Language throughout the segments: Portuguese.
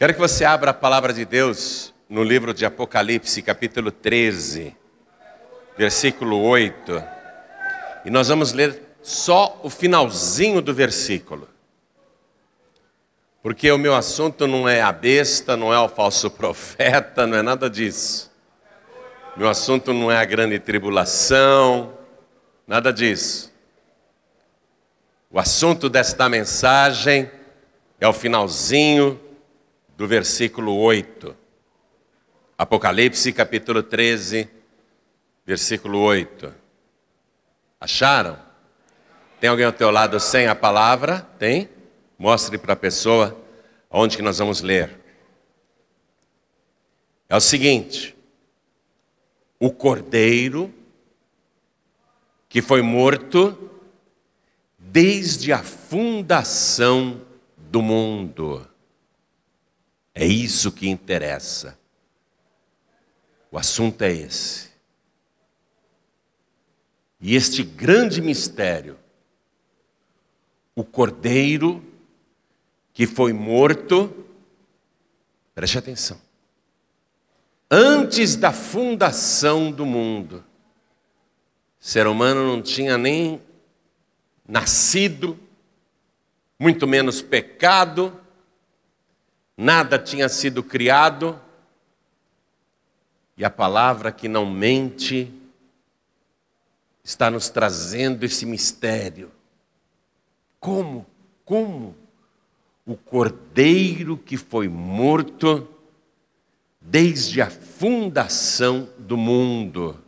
Quero que você abra a palavra de Deus no livro de Apocalipse, capítulo 13, versículo 8. E nós vamos ler só o finalzinho do versículo. Porque o meu assunto não é a besta, não é o falso profeta, não é nada disso. Meu assunto não é a grande tribulação, nada disso. O assunto desta mensagem é o finalzinho do versículo 8. Apocalipse capítulo 13, versículo 8. Acharam? Tem alguém ao teu lado sem a palavra? Tem? Mostre para a pessoa onde que nós vamos ler. É o seguinte: o cordeiro que foi morto desde a fundação do mundo. É isso que interessa. O assunto é esse. E este grande mistério, o cordeiro que foi morto, preste atenção, antes da fundação do mundo, o ser humano não tinha nem nascido, muito menos pecado, nada tinha sido criado, e a palavra que não mente está nos trazendo esse mistério. Como? Como? O cordeiro que foi morto desde a fundação do mundo.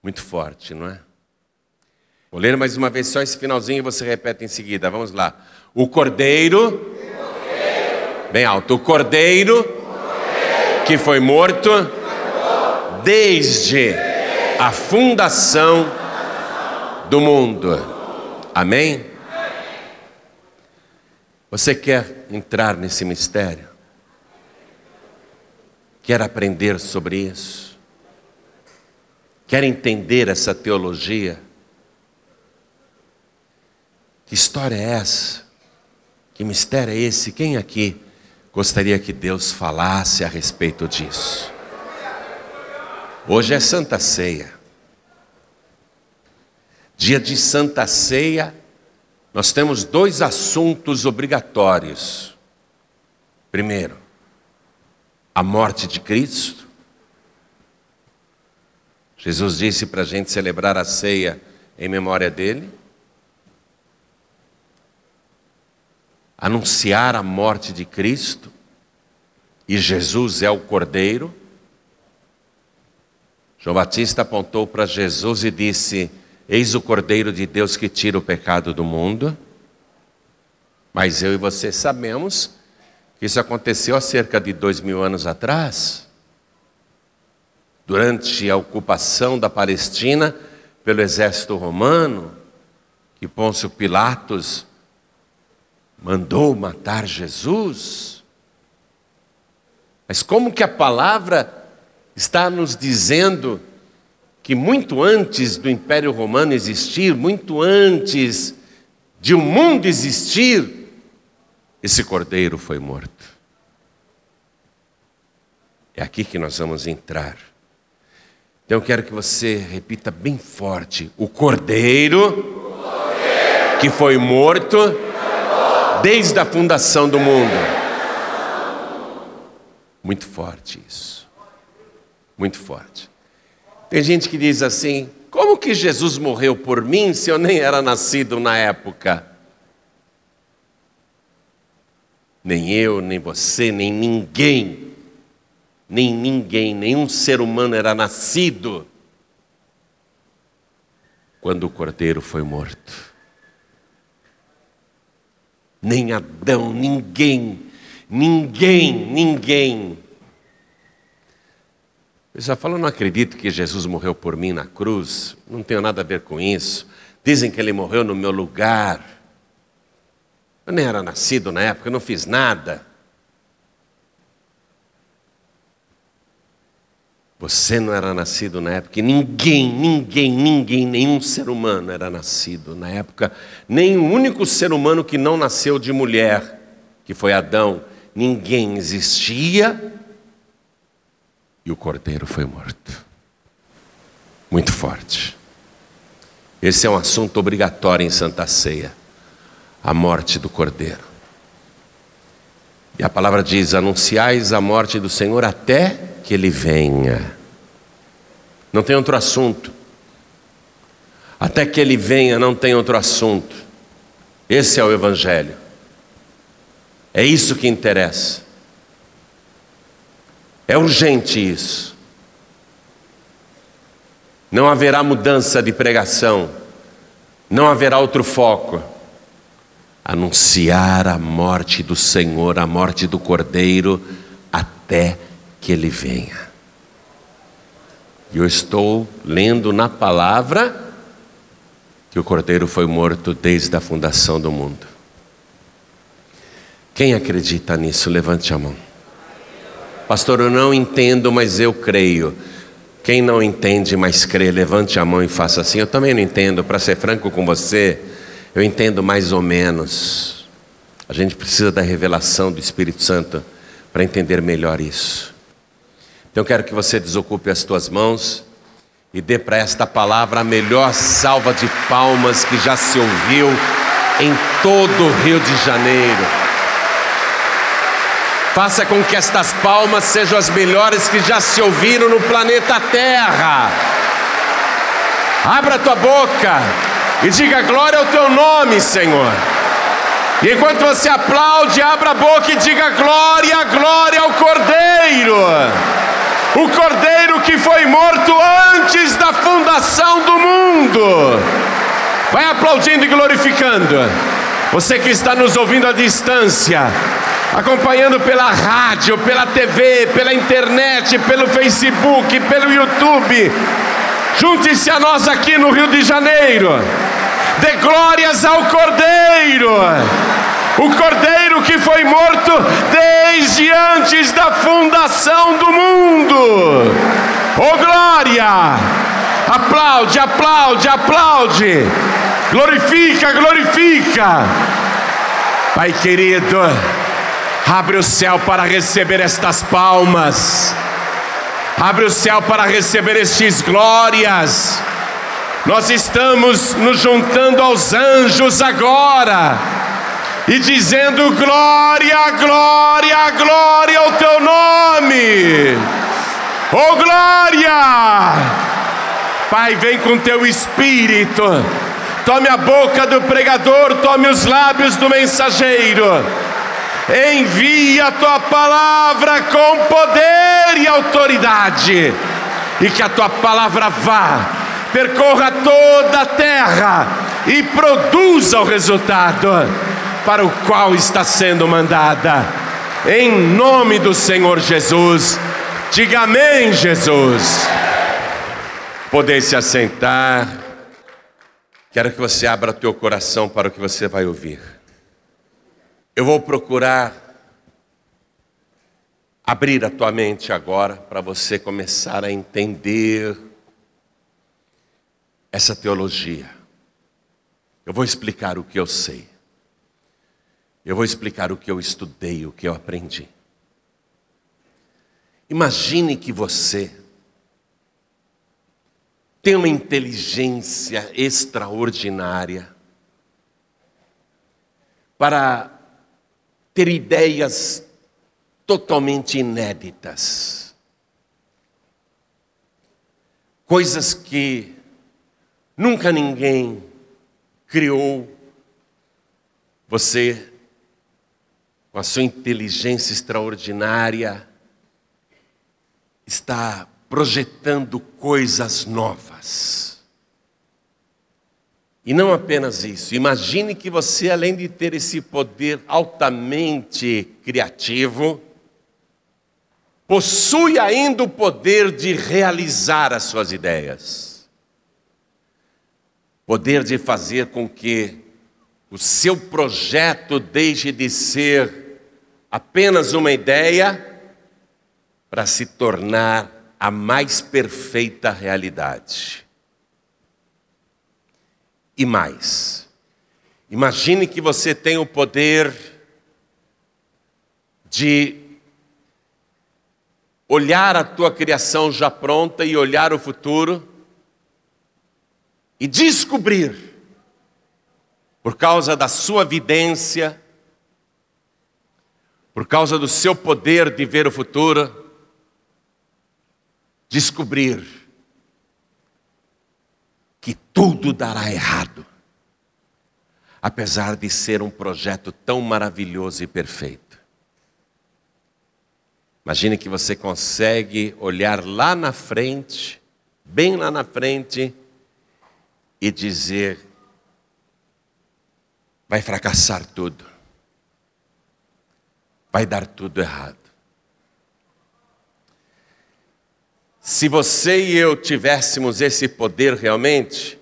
Muito forte, não é? Vou ler mais uma vez só esse finalzinho e você repete em seguida. Vamos lá. O cordeiro, bem alto, o cordeiro, que foi morto desde a fundação do mundo. Amém? Você quer entrar nesse mistério? Quer aprender sobre isso? Quer entender essa teologia? Que história é essa? Que mistério é esse? Quem aqui gostaria que Deus falasse a respeito disso? Hoje é Santa Ceia. Dia de Santa Ceia, nós temos dois assuntos obrigatórios. Primeiro, a morte de Cristo. Jesus disse para a gente celebrar a ceia em memória dele. Anunciar a morte de Cristo, e Jesus é o Cordeiro. João Batista apontou para Jesus e disse: Eis o Cordeiro de Deus que tira o pecado do mundo. Mas eu e você sabemos que isso aconteceu há cerca de dois mil anos atrás, durante a ocupação da Palestina pelo exército romano, que Pôncio Pilatos mandou matar Jesus? Mas como que a palavra está nos dizendo que muito antes do Império Romano existir, muito antes de o um mundo existir, esse cordeiro foi morto. É aqui que nós vamos entrar. Então eu quero que você repita bem forte: o cordeiro, o cordeiro que foi morto desde a fundação do mundo. Muito forte isso. Muito forte. Tem gente que diz assim: como que Jesus morreu por mim se eu nem era nascido na época? Nem eu, nem você, nem ninguém, nem ninguém, nenhum ser humano era nascido quando o cordeiro foi morto nem Adão, ninguém, ninguém, ninguém. Eu já falo, não acredito que Jesus morreu por mim na cruz, não tenho nada a ver com isso. Dizem que ele morreu no meu lugar. Eu nem era nascido na época, eu não fiz nada. Você não era nascido na época, ninguém, ninguém, ninguém, nenhum ser humano era nascido na época, nem o único ser humano que não nasceu de mulher, que foi Adão, ninguém existia e o cordeiro foi morto. Muito forte. Esse é um assunto obrigatório em Santa Ceia a morte do cordeiro. E a palavra diz: anunciais a morte do Senhor até que ele venha. Não tem outro assunto. Até que ele venha, não tem outro assunto. Esse é o Evangelho. É isso que interessa. É urgente isso. Não haverá mudança de pregação. Não haverá outro foco. Anunciar a morte do Senhor, a morte do Cordeiro, até que ele venha. E eu estou lendo na palavra que o Cordeiro foi morto desde a fundação do mundo. Quem acredita nisso, levante a mão. Pastor, eu não entendo, mas eu creio. Quem não entende, mas crê, levante a mão e faça assim. Eu também não entendo, para ser franco com você, eu entendo mais ou menos. A gente precisa da revelação do Espírito Santo para entender melhor isso. Então eu quero que você desocupe as tuas mãos e dê para esta palavra a melhor salva de palmas que já se ouviu em todo o Rio de Janeiro. Faça com que estas palmas sejam as melhores que já se ouviram no planeta Terra. Abra tua boca e diga glória ao teu nome, Senhor. E enquanto você aplaude, abra a boca e diga glória, glória ao Cordeiro o cordeiro que foi morto antes da fundação do mundo. Vai aplaudindo e glorificando. Você que está nos ouvindo à distância, acompanhando pela rádio, pela TV, pela internet, pelo Facebook, pelo YouTube, junte-se a nós aqui no Rio de Janeiro. Dê glórias ao Cordeiro o cordeiro que foi morto desde antes da fundação do mundo. Oh glória! Aplaude, aplaude, aplaude. Glorifica, glorifica. Pai querido, abre o céu para receber estas palmas. Abre o céu para receber estes glórias. Nós estamos nos juntando aos anjos agora e dizendo: Glória, glória, glória ao teu nome. Oh glória! Pai, vem com teu espírito. Tome a boca do pregador, tome os lábios do mensageiro. Envia a tua palavra com poder e autoridade. E que a tua palavra vá, percorra toda a terra e produza o resultado para o qual está sendo mandada. Em nome do Senhor Jesus, diga amém, Jesus. Poder se assentar. Quero que você abra teu coração para o que você vai ouvir. Eu vou procurar abrir a tua mente agora para você começar a entender essa teologia. Eu vou explicar o que eu sei. Eu vou explicar o que eu estudei, o que eu aprendi. Imagine que você tem uma inteligência extraordinária para ter ideias totalmente inéditas, coisas que nunca ninguém criou. Você com a sua inteligência extraordinária, está projetando coisas novas. E não apenas isso, imagine que você, além de ter esse poder altamente criativo, possui ainda o poder de realizar as suas ideias, poder de fazer com que o seu projeto deixe de ser apenas uma ideia para se tornar a mais perfeita realidade. E mais, imagine que você tem o poder de olhar a tua criação já pronta e olhar o futuro e descobrir, por causa da sua vidência, por causa do seu poder de ver o futuro, descobrir que tudo dará errado, apesar de ser um projeto tão maravilhoso e perfeito. Imagine que você consegue olhar lá na frente, bem lá na frente, e dizer: vai fracassar tudo, vai dar tudo errado. Se você e eu tivéssemos esse poder realmente,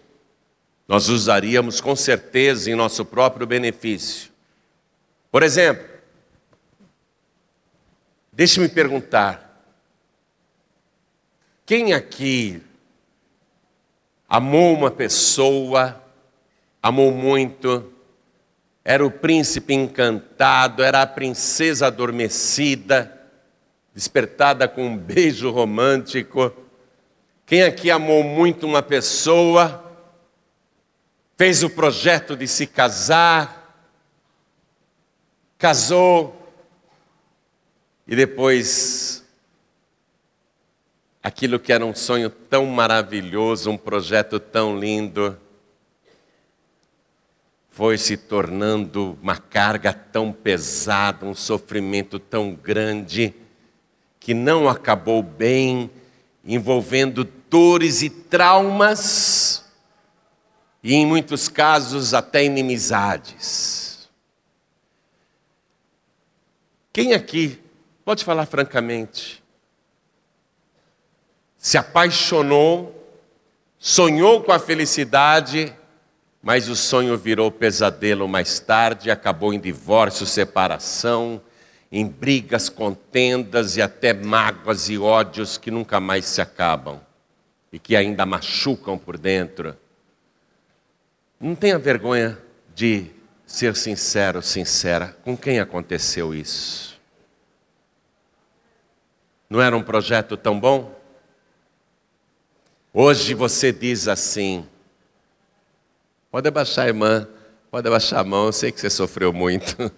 nós usaríamos com certeza em nosso próprio benefício. Por exemplo, Deixe-me perguntar: quem aqui amou uma pessoa, amou muito, era o príncipe encantado, era a princesa adormecida, despertada com um beijo romântico? Quem aqui amou muito uma pessoa, fez o projeto de se casar, casou, e depois, aquilo que era um sonho tão maravilhoso, um projeto tão lindo, foi se tornando uma carga tão pesada, um sofrimento tão grande, que não acabou bem, envolvendo dores e traumas, e em muitos casos até inimizades. Quem aqui Pode falar francamente. Se apaixonou, sonhou com a felicidade, mas o sonho virou pesadelo mais tarde, acabou em divórcio, separação, em brigas, contendas e até mágoas e ódios que nunca mais se acabam e que ainda machucam por dentro. Não tenha vergonha de ser sincero, sincera, com quem aconteceu isso? Não era um projeto tão bom? Hoje você diz assim: pode abaixar, irmã, pode abaixar a mão, eu sei que você sofreu muito.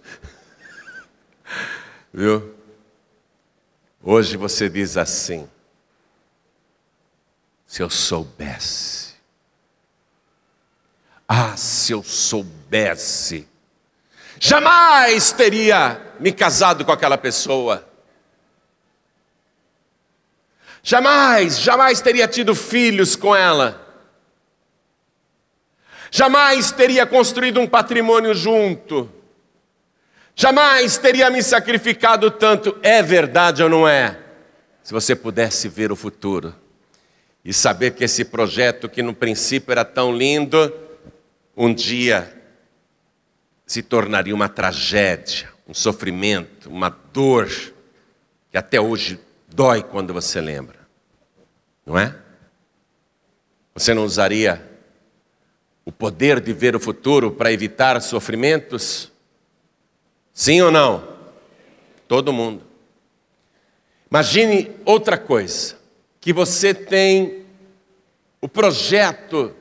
Viu? Hoje você diz assim: se eu soubesse, ah, se eu soubesse, jamais teria me casado com aquela pessoa. Jamais, jamais teria tido filhos com ela. Jamais teria construído um patrimônio junto. Jamais teria me sacrificado tanto. É verdade ou não é? Se você pudesse ver o futuro e saber que esse projeto, que no princípio era tão lindo, um dia se tornaria uma tragédia, um sofrimento, uma dor, que até hoje dói quando você lembra não é? Você não usaria o poder de ver o futuro para evitar sofrimentos? Sim ou não? Todo mundo. Imagine outra coisa: que você tem o projeto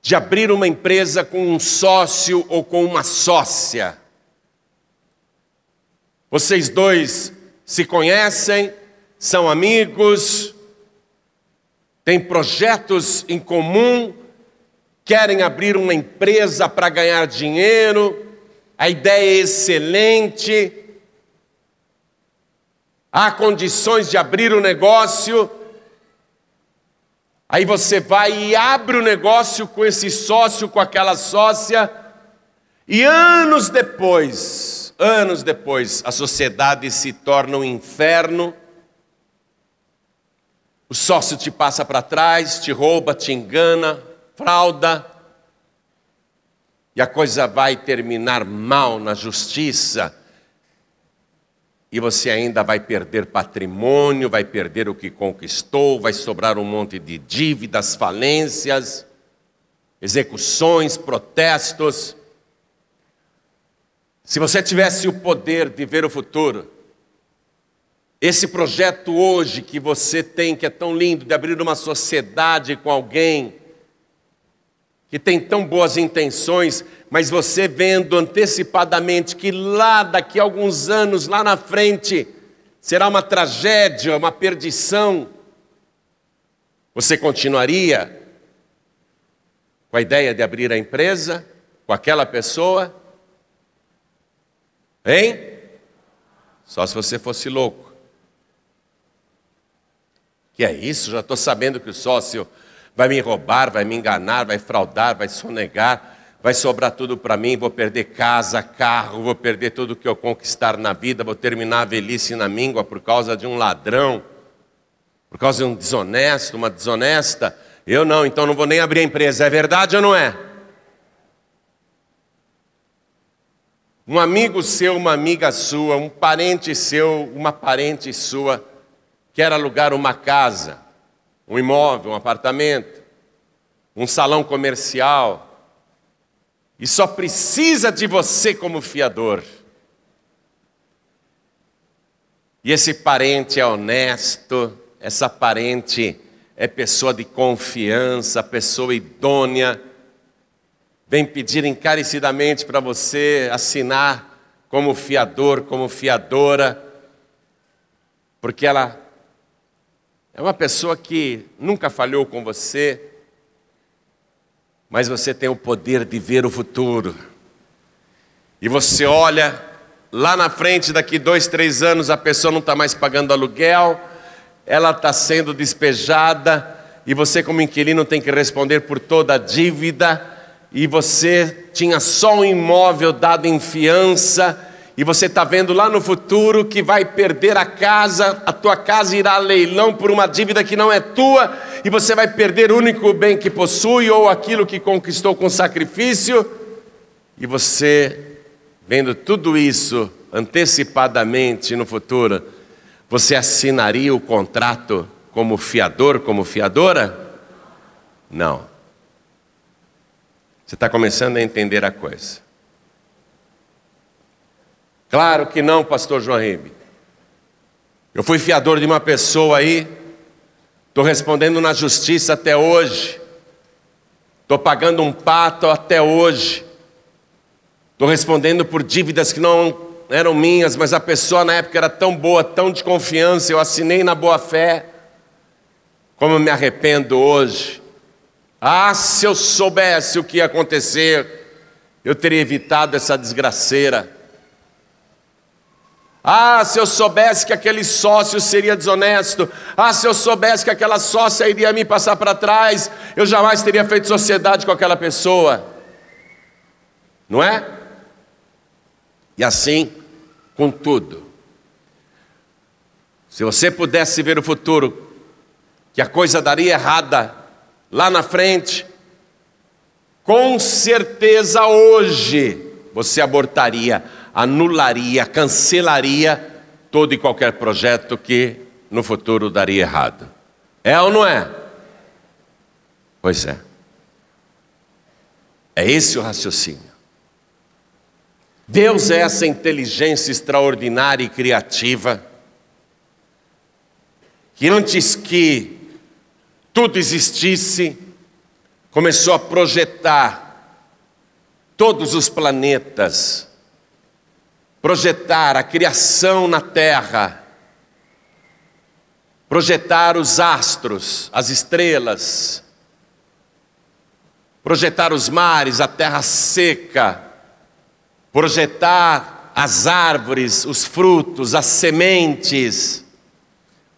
de abrir uma empresa com um sócio ou com uma sócia. Vocês dois se conhecem, são amigos, têm projetos em comum, querem abrir uma empresa para ganhar dinheiro, a ideia é excelente, há condições de abrir o negócio. Aí você vai e abre o negócio com esse sócio, com aquela sócia, e anos depois, anos depois, a sociedade se torna um inferno o sócio te passa para trás, te rouba, te engana, frauda, e a coisa vai terminar mal na justiça, e você ainda vai perder patrimônio, vai perder o que conquistou, vai sobrar um monte de dívidas, falências, execuções, protestos. Se você tivesse o poder de ver o futuro, Esse projeto hoje que você tem, que é tão lindo, de abrir uma sociedade com alguém que tem tão boas intenções, mas você vendo antecipadamente que lá daqui a alguns anos, lá na frente, será uma tragédia, uma perdição, você continuaria com a ideia de abrir a empresa com aquela pessoa? Hein? Só se você fosse louco. Que é isso? Já estou sabendo que o sócio vai me roubar, vai me enganar, vai fraudar, vai sonegar, vai sobrar tudo para mim, vou perder casa, carro, vou perder tudo que eu conquistar na vida, vou terminar a velhice na míngua por causa de um ladrão, por causa de um desonesto, uma desonesta. Eu não, então não vou nem abrir a empresa. É verdade ou não é? Um amigo seu, uma amiga sua, um parente seu, uma parente sua, quer alugar uma casa, um imóvel, um apartamento, um salão comercial, e só precisa de você como fiador. E esse parente é honesto, essa parente é pessoa de confiança, pessoa idônea, vem pedir encarecidamente para você assinar como fiador, como fiadora, porque ela é uma pessoa que nunca falhou com você, mas você tem o poder de ver o futuro. E você olha lá na frente, daqui dois, três anos, a pessoa não está mais pagando aluguel, ela está sendo despejada e você, como inquilino, tem que responder por toda a dívida. E você tinha só um imóvel dado em fiança, e você está vendo lá no futuro que vai perder a casa, a tua casa irá a leilão por uma dívida que não é tua, e você vai perder o único bem que possui ou aquilo que conquistou com sacrifício, e você, vendo tudo isso antecipadamente no futuro, você assinaria o contrato como fiador, como fiadora? Não. Você está começando a entender a coisa. Claro que não, pastor João Ribe. Eu fui fiador de uma pessoa aí, estou respondendo na justiça até hoje, estou pagando um pato até hoje, estou respondendo por dívidas que não eram minhas, mas a pessoa na época era tão boa, tão de confiança, eu assinei na boa fé. Como eu me arrependo hoje. Ah, se eu soubesse o que ia acontecer, eu teria evitado essa desgraceira. Ah, se eu soubesse que aquele sócio seria desonesto. Ah, se eu soubesse que aquela sócia iria me passar para trás, eu jamais teria feito sociedade com aquela pessoa. Não é? E assim, com tudo. Se você pudesse ver o futuro, que a coisa daria errada lá na frente, com certeza hoje você abortaria, anularia, cancelaria todo e qualquer projeto que no futuro daria errado. É ou não é? Pois é. É esse o raciocínio. Deus é essa inteligência extraordinária e criativa que antes que tudo existisse, começou a projetar todos os planetas, projetar a criação na Terra, projetar os astros, as estrelas, projetar os mares, a terra seca, projetar as árvores, os frutos, as sementes.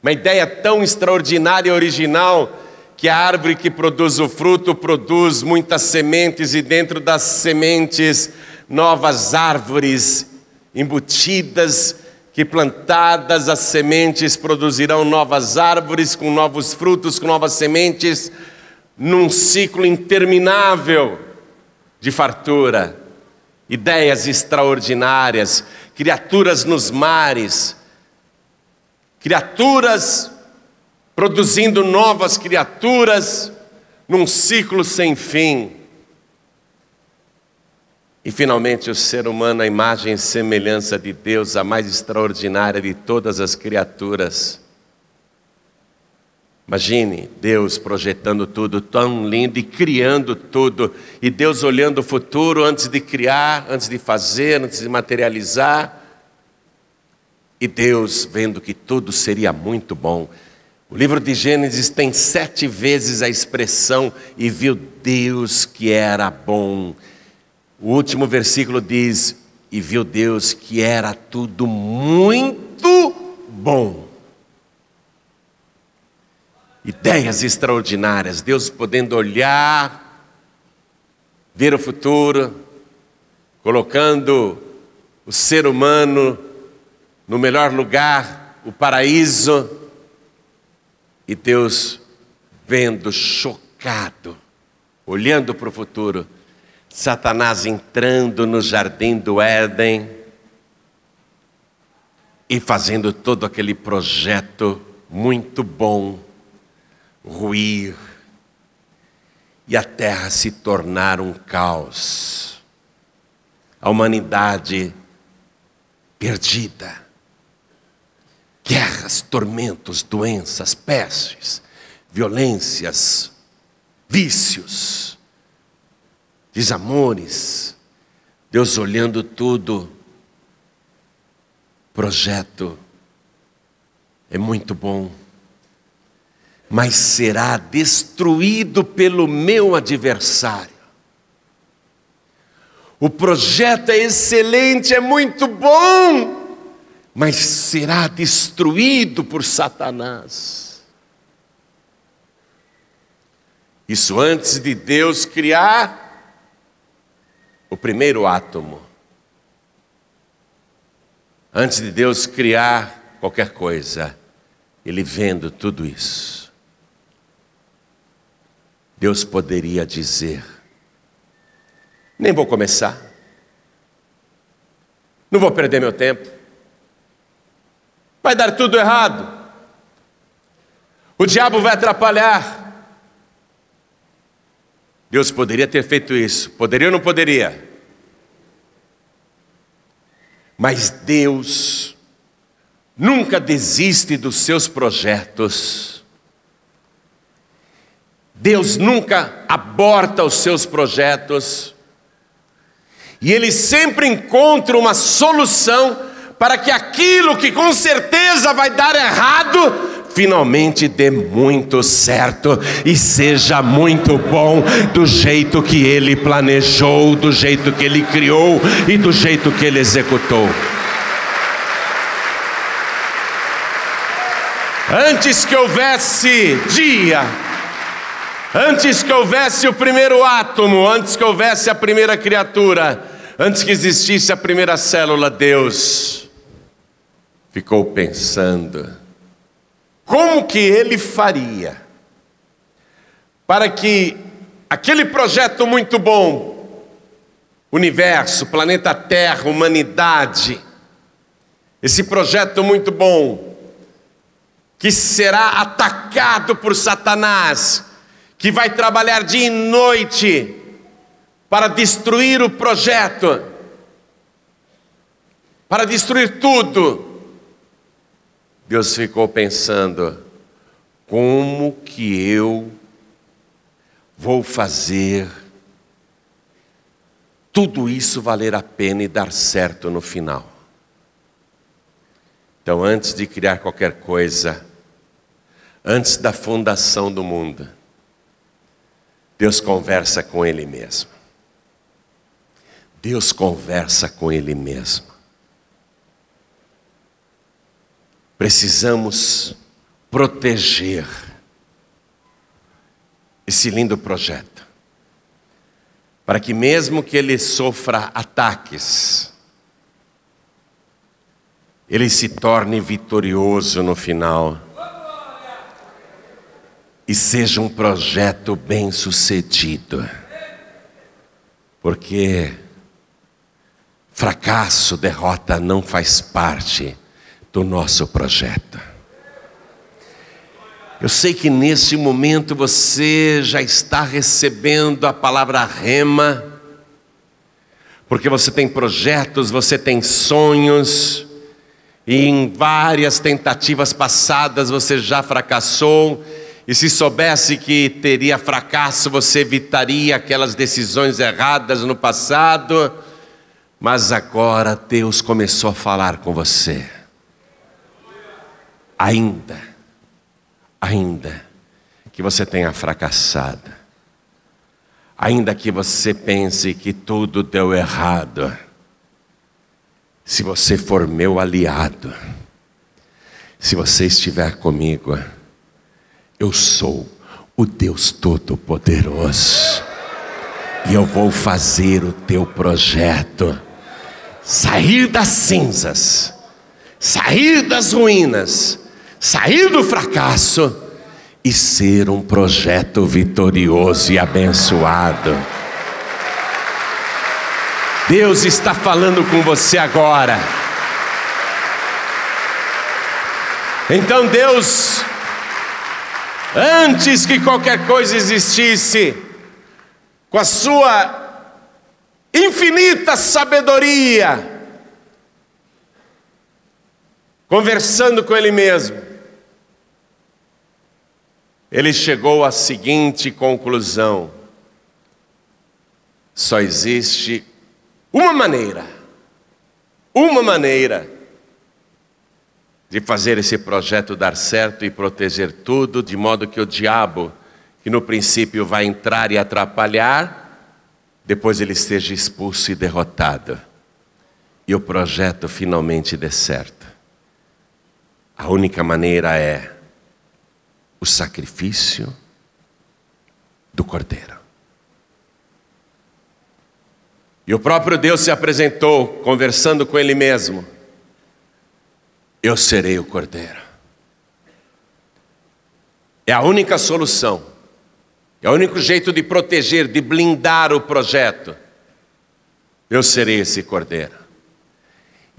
Uma ideia tão extraordinária e original que a árvore que produz o fruto produz muitas sementes e dentro das sementes novas árvores embutidas que plantadas as sementes produzirão novas árvores com novos frutos, com novas sementes, num ciclo interminável de fartura ideias extraordinárias, criaturas nos mares, criaturas produzindo novas criaturas num ciclo sem fim. E finalmente o ser humano, a imagem e semelhança de Deus, a mais extraordinária de todas as criaturas. Imagine Deus projetando tudo tão lindo e criando tudo, e Deus olhando o futuro antes de criar, antes de fazer, antes de materializar, e Deus vendo que tudo seria muito bom. O livro de Gênesis tem sete vezes a expressão e viu Deus que era bom. O último versículo diz: e viu Deus que era tudo muito bom. Ideias extraordinárias, Deus podendo olhar, ver o futuro, colocando o ser humano no melhor lugar, o paraíso, e Deus vendo, chocado, olhando para o futuro, Satanás entrando no jardim do Éden e fazendo todo aquele projeto muito bom ruir e a terra se tornar um caos. A humanidade perdida. Guerras, tormentos, doenças, pestes, violências, vícios, desamores. Deus olhando tudo. Projeto é muito bom mas será destruído pelo meu adversário. O projeto é excelente, é muito bom, mas será destruído por Satanás. Isso antes de Deus criar o primeiro átomo. Antes de Deus criar qualquer coisa, Ele vendo tudo isso Deus poderia dizer: nem vou começar, não vou perder meu tempo, vai dar tudo errado, o diabo vai atrapalhar. Deus poderia ter feito isso, poderia ou não poderia? Mas Deus nunca desiste dos seus projetos. Deus nunca aborta os seus projetos. E Ele sempre encontra uma solução para que aquilo que com certeza vai dar errado, finalmente dê muito certo e seja muito bom, do jeito que Ele planejou, do jeito que Ele criou e do jeito que Ele executou. Antes que houvesse dia, Antes que houvesse o primeiro átomo, antes que houvesse a primeira criatura, antes que existisse a primeira célula, Deus ficou pensando: como que ele faria para que aquele projeto muito bom, universo, planeta Terra, humanidade, esse projeto muito bom, que será atacado por Satanás, que vai trabalhar dia e noite para destruir o projeto, para destruir tudo. Deus ficou pensando: como que eu vou fazer tudo isso valer a pena e dar certo no final? Então, antes de criar qualquer coisa, antes da fundação do mundo, Deus conversa com Ele mesmo. Deus conversa com Ele mesmo. Precisamos proteger esse lindo projeto, para que, mesmo que ele sofra ataques, ele se torne vitorioso no final e seja um projeto bem sucedido. Porque fracasso, derrota não faz parte do nosso projeto. Eu sei que nesse momento você já está recebendo a palavra rema, porque você tem projetos, você tem sonhos, e em várias tentativas passadas você já fracassou, e se soubesse que teria fracasso, você evitaria aquelas decisões erradas no passado, mas agora Deus começou a falar com você. Ainda, ainda que você tenha fracassado, ainda que você pense que tudo deu errado, se você for meu aliado, se você estiver comigo, eu sou o Deus Todo-Poderoso. E eu vou fazer o teu projeto sair das cinzas, sair das ruínas, sair do fracasso e ser um projeto vitorioso e abençoado. Deus está falando com você agora. Então Deus antes que qualquer coisa existisse, com a sua infinita sabedoria, conversando com Ele mesmo, ele chegou à seguinte conclusão: só existe uma maneira, uma maneira de fazer esse projeto dar certo e proteger tudo, de modo que o diabo, que no princípio vai entrar e atrapalhar, depois ele esteja expulso e derrotado, e o projeto finalmente dê certo. A única maneira é o sacrifício do cordeiro. E o próprio Deus se apresentou, conversando com ele mesmo eu serei o cordeiro. É a única solução, é o único jeito de proteger, de blindar o projeto. Eu serei esse cordeiro.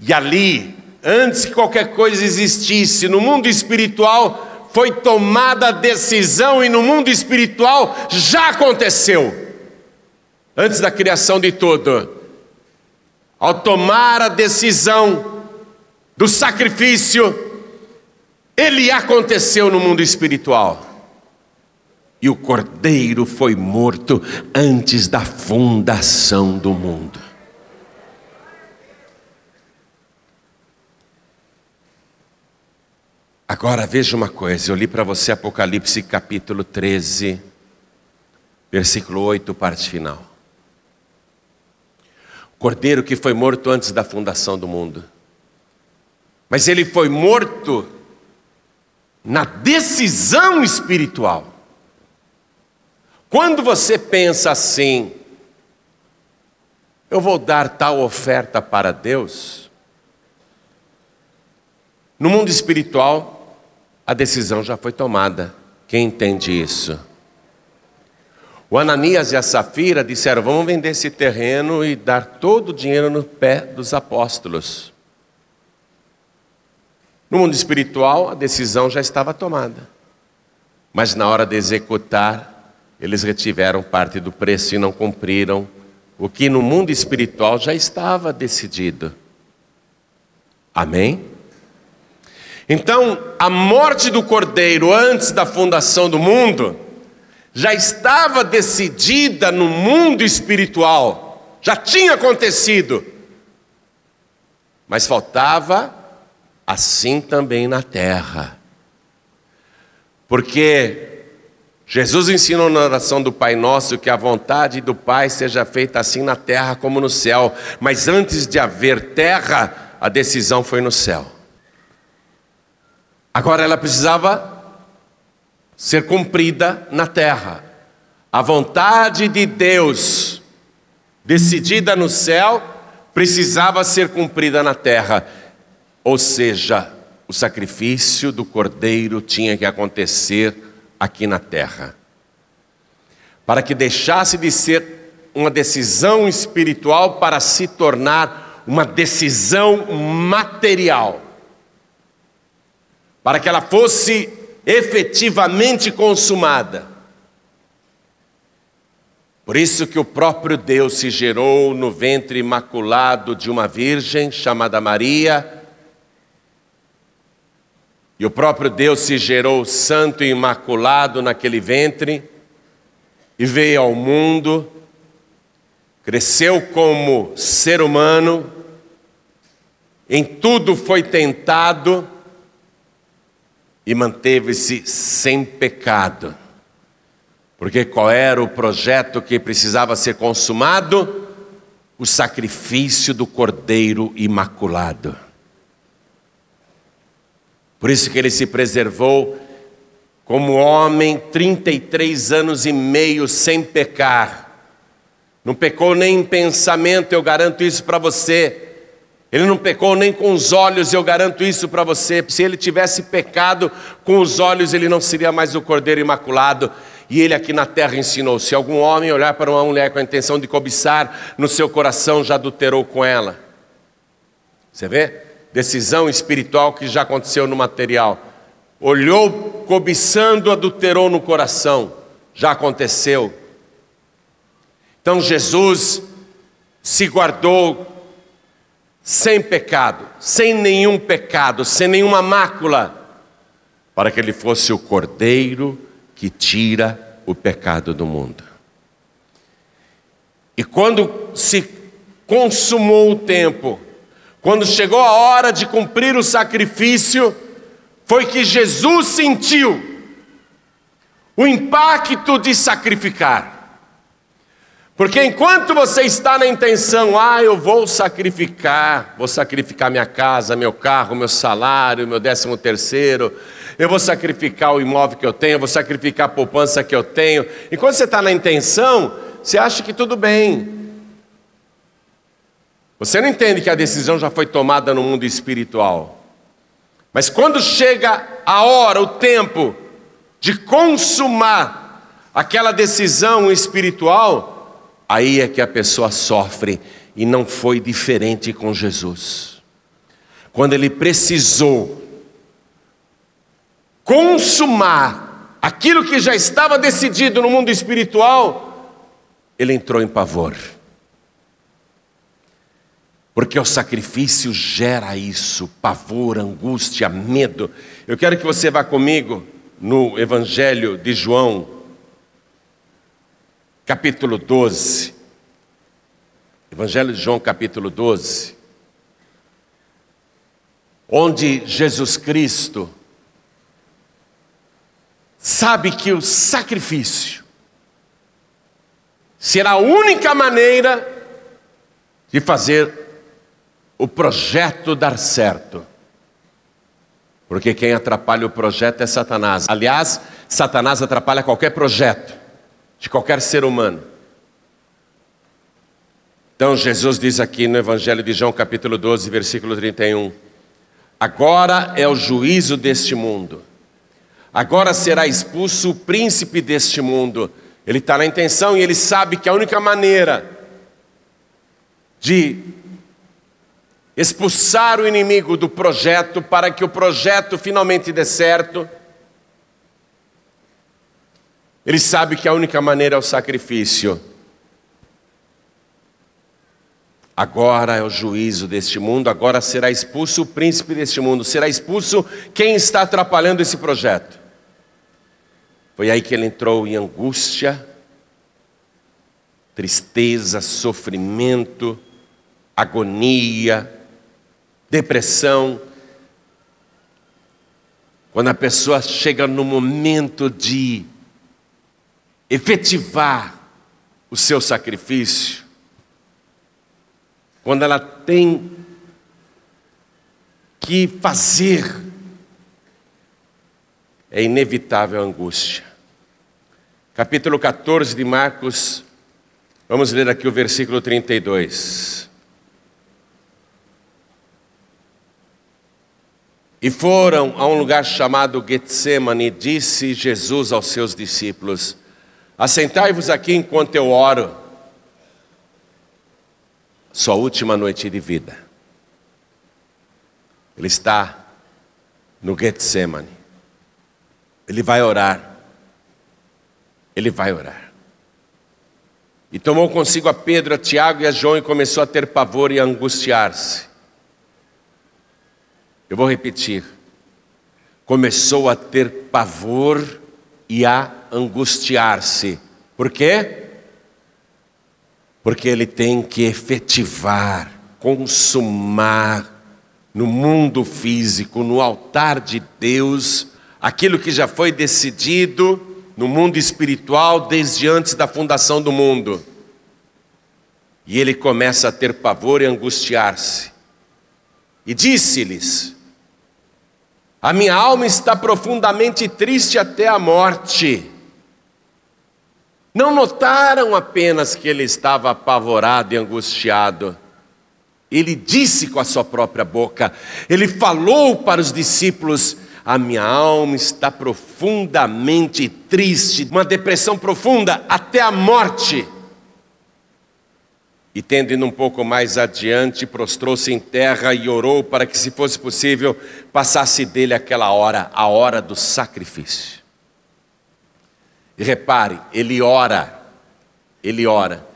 E ali, antes que qualquer coisa existisse, no mundo espiritual, foi tomada a decisão, e no mundo espiritual já aconteceu. Antes da criação de tudo, ao tomar a decisão, do sacrifício, ele aconteceu no mundo espiritual. E o cordeiro foi morto antes da fundação do mundo. Agora veja uma coisa, eu li para você Apocalipse capítulo 13, versículo 8, parte final. O cordeiro que foi morto antes da fundação do mundo mas ele foi morto na decisão espiritual. Quando você pensa assim, eu vou dar tal oferta para Deus, no mundo espiritual, a decisão já foi tomada. Quem entende isso? O Ananias e a Safira disseram: Vamos vender esse terreno e dar todo o dinheiro no pé dos apóstolos. No mundo espiritual, a decisão já estava tomada. Mas na hora de executar, eles retiveram parte do preço e não cumpriram o que no mundo espiritual já estava decidido. Amém? Então, a morte do cordeiro antes da fundação do mundo já estava decidida no mundo espiritual, já tinha acontecido, mas faltava assim também na terra. Porque Jesus ensinou na oração do Pai Nosso que a vontade do Pai seja feita assim na terra como no céu, mas antes de haver terra, a decisão foi no céu. Agora ela precisava ser cumprida na terra. A vontade de Deus, decidida no céu, precisava ser cumprida na terra. Ou seja, o sacrifício do cordeiro tinha que acontecer aqui na terra. Para que deixasse de ser uma decisão espiritual para se tornar uma decisão material. Para que ela fosse efetivamente consumada. Por isso que o próprio Deus se gerou no ventre imaculado de uma virgem chamada Maria. E o próprio Deus se gerou santo e imaculado naquele ventre e veio ao mundo, cresceu como ser humano, em tudo foi tentado e manteve-se sem pecado. Porque qual era o projeto que precisava ser consumado? O sacrifício do Cordeiro Imaculado. Por isso que ele se preservou como homem 33 anos e meio sem pecar. Não pecou nem em pensamento, eu garanto isso para você. Ele não pecou nem com os olhos, eu garanto isso para você. Se ele tivesse pecado com os olhos, ele não seria mais o Cordeiro Imaculado. E ele aqui na terra ensinou: se algum homem olhar para uma mulher com a intenção de cobiçar, no seu coração já adulterou com ela. Você vê? Decisão espiritual que já aconteceu no material. Olhou cobiçando, adulterou no coração. Já aconteceu. Então Jesus se guardou sem pecado, sem nenhum pecado, sem nenhuma mácula, para que ele fosse o cordeiro que tira o pecado do mundo. E quando se consumou o tempo, quando chegou a hora de cumprir o sacrifício, foi que Jesus sentiu o impacto de sacrificar. Porque enquanto você está na intenção, ah, eu vou sacrificar, vou sacrificar minha casa, meu carro, meu salário, meu décimo terceiro, eu vou sacrificar o imóvel que eu tenho, vou sacrificar a poupança que eu tenho. Enquanto você está na intenção, você acha que tudo bem. Você não entende que a decisão já foi tomada no mundo espiritual. Mas quando chega a hora, o tempo de consumar aquela decisão espiritual, aí é que a pessoa sofre e não foi diferente com Jesus. Quando ele precisou consumar aquilo que já estava decidido no mundo espiritual, ele entrou em pavor. Porque o sacrifício gera isso, pavor, angústia, medo. Eu quero que você vá comigo no Evangelho de João, capítulo 12. Evangelho de João, capítulo 12. Onde Jesus Cristo sabe que o sacrifício será a única maneira de fazer o projeto dar certo. Porque quem atrapalha o projeto é Satanás. Aliás, Satanás atrapalha qualquer projeto de qualquer ser humano. Então Jesus diz aqui no Evangelho de João, capítulo 12, versículo 31: Agora é o juízo deste mundo. Agora será expulso o príncipe deste mundo. Ele está na intenção e ele sabe que a única maneira de expulsar o inimigo do projeto para que o projeto finalmente dê certo, ele sabe que a única maneira é o sacrifício. Agora é o juízo deste mundo, agora será expulso o príncipe deste mundo, será expulso quem está atrapalhando esse projeto. Foi aí que ele entrou em angústia, tristeza, sofrimento, agonia, depressão. Quando a pessoa chega no momento de efetivar o seu sacrifício, quando ela tem que fazer é inevitável a angústia. Capítulo 14 de Marcos, vamos ler aqui o versículo 32. E foram a um lugar chamado Getsemane, disse Jesus aos seus discípulos: Assentai-vos aqui enquanto eu oro. Sua última noite de vida. Ele está no Getsemane. Ele vai orar. Ele vai orar. E tomou consigo a Pedro, a Tiago e a João e começou a ter pavor e a angustiar-se. Eu vou repetir. Começou a ter pavor e a angustiar-se. Por quê? Porque ele tem que efetivar, consumar no mundo físico, no altar de Deus, aquilo que já foi decidido no mundo espiritual desde antes da fundação do mundo. E ele começa a ter pavor e angustiar-se. E disse-lhes: A minha alma está profundamente triste até a morte. Não notaram apenas que ele estava apavorado e angustiado. Ele disse com a sua própria boca, ele falou para os discípulos: a minha alma está profundamente triste, uma depressão profunda até a morte. E tendo ido um pouco mais adiante, prostrou-se em terra e orou para que, se fosse possível, passasse dele aquela hora, a hora do sacrifício. E repare, ele ora, ele ora.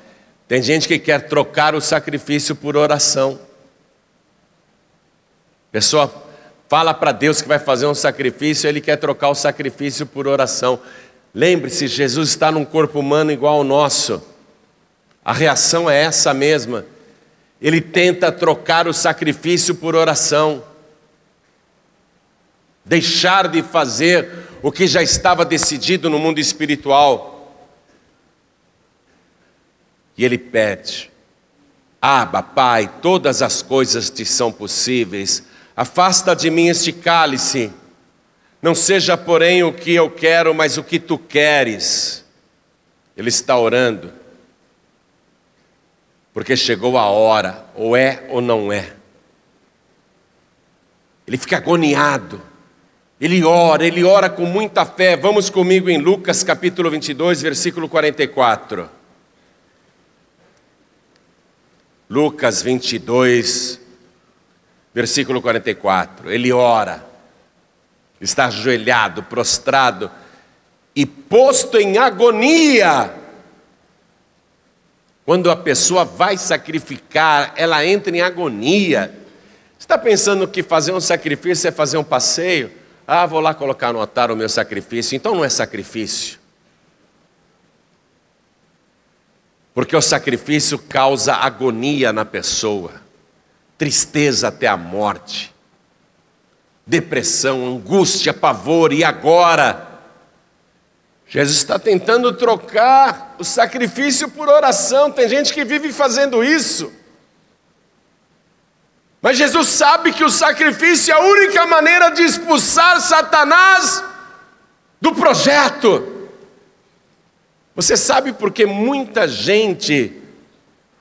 Tem gente que quer trocar o sacrifício por oração. Pessoa fala para Deus que vai fazer um sacrifício, ele quer trocar o sacrifício por oração. Lembre-se, Jesus está num corpo humano igual ao nosso. A reação é essa mesma. Ele tenta trocar o sacrifício por oração. Deixar de fazer o que já estava decidido no mundo espiritual. E ele pede: Aba, Pai, todas as coisas te são possíveis Afasta de mim este cálice, não seja, porém, o que eu quero, mas o que tu queres. Ele está orando, porque chegou a hora, ou é ou não é. Ele fica agoniado, ele ora, ele ora com muita fé. Vamos comigo em Lucas capítulo 22, versículo 44. Lucas 22, Versículo 44. Ele ora, está ajoelhado, prostrado e posto em agonia. Quando a pessoa vai sacrificar, ela entra em agonia. Está pensando que fazer um sacrifício é fazer um passeio? Ah, vou lá colocar no altar o meu sacrifício. Então não é sacrifício. Porque o sacrifício causa agonia na pessoa tristeza até a morte, depressão, angústia, pavor, e agora? Jesus está tentando trocar o sacrifício por oração, tem gente que vive fazendo isso. Mas Jesus sabe que o sacrifício é a única maneira de expulsar Satanás do projeto. Você sabe por que muita gente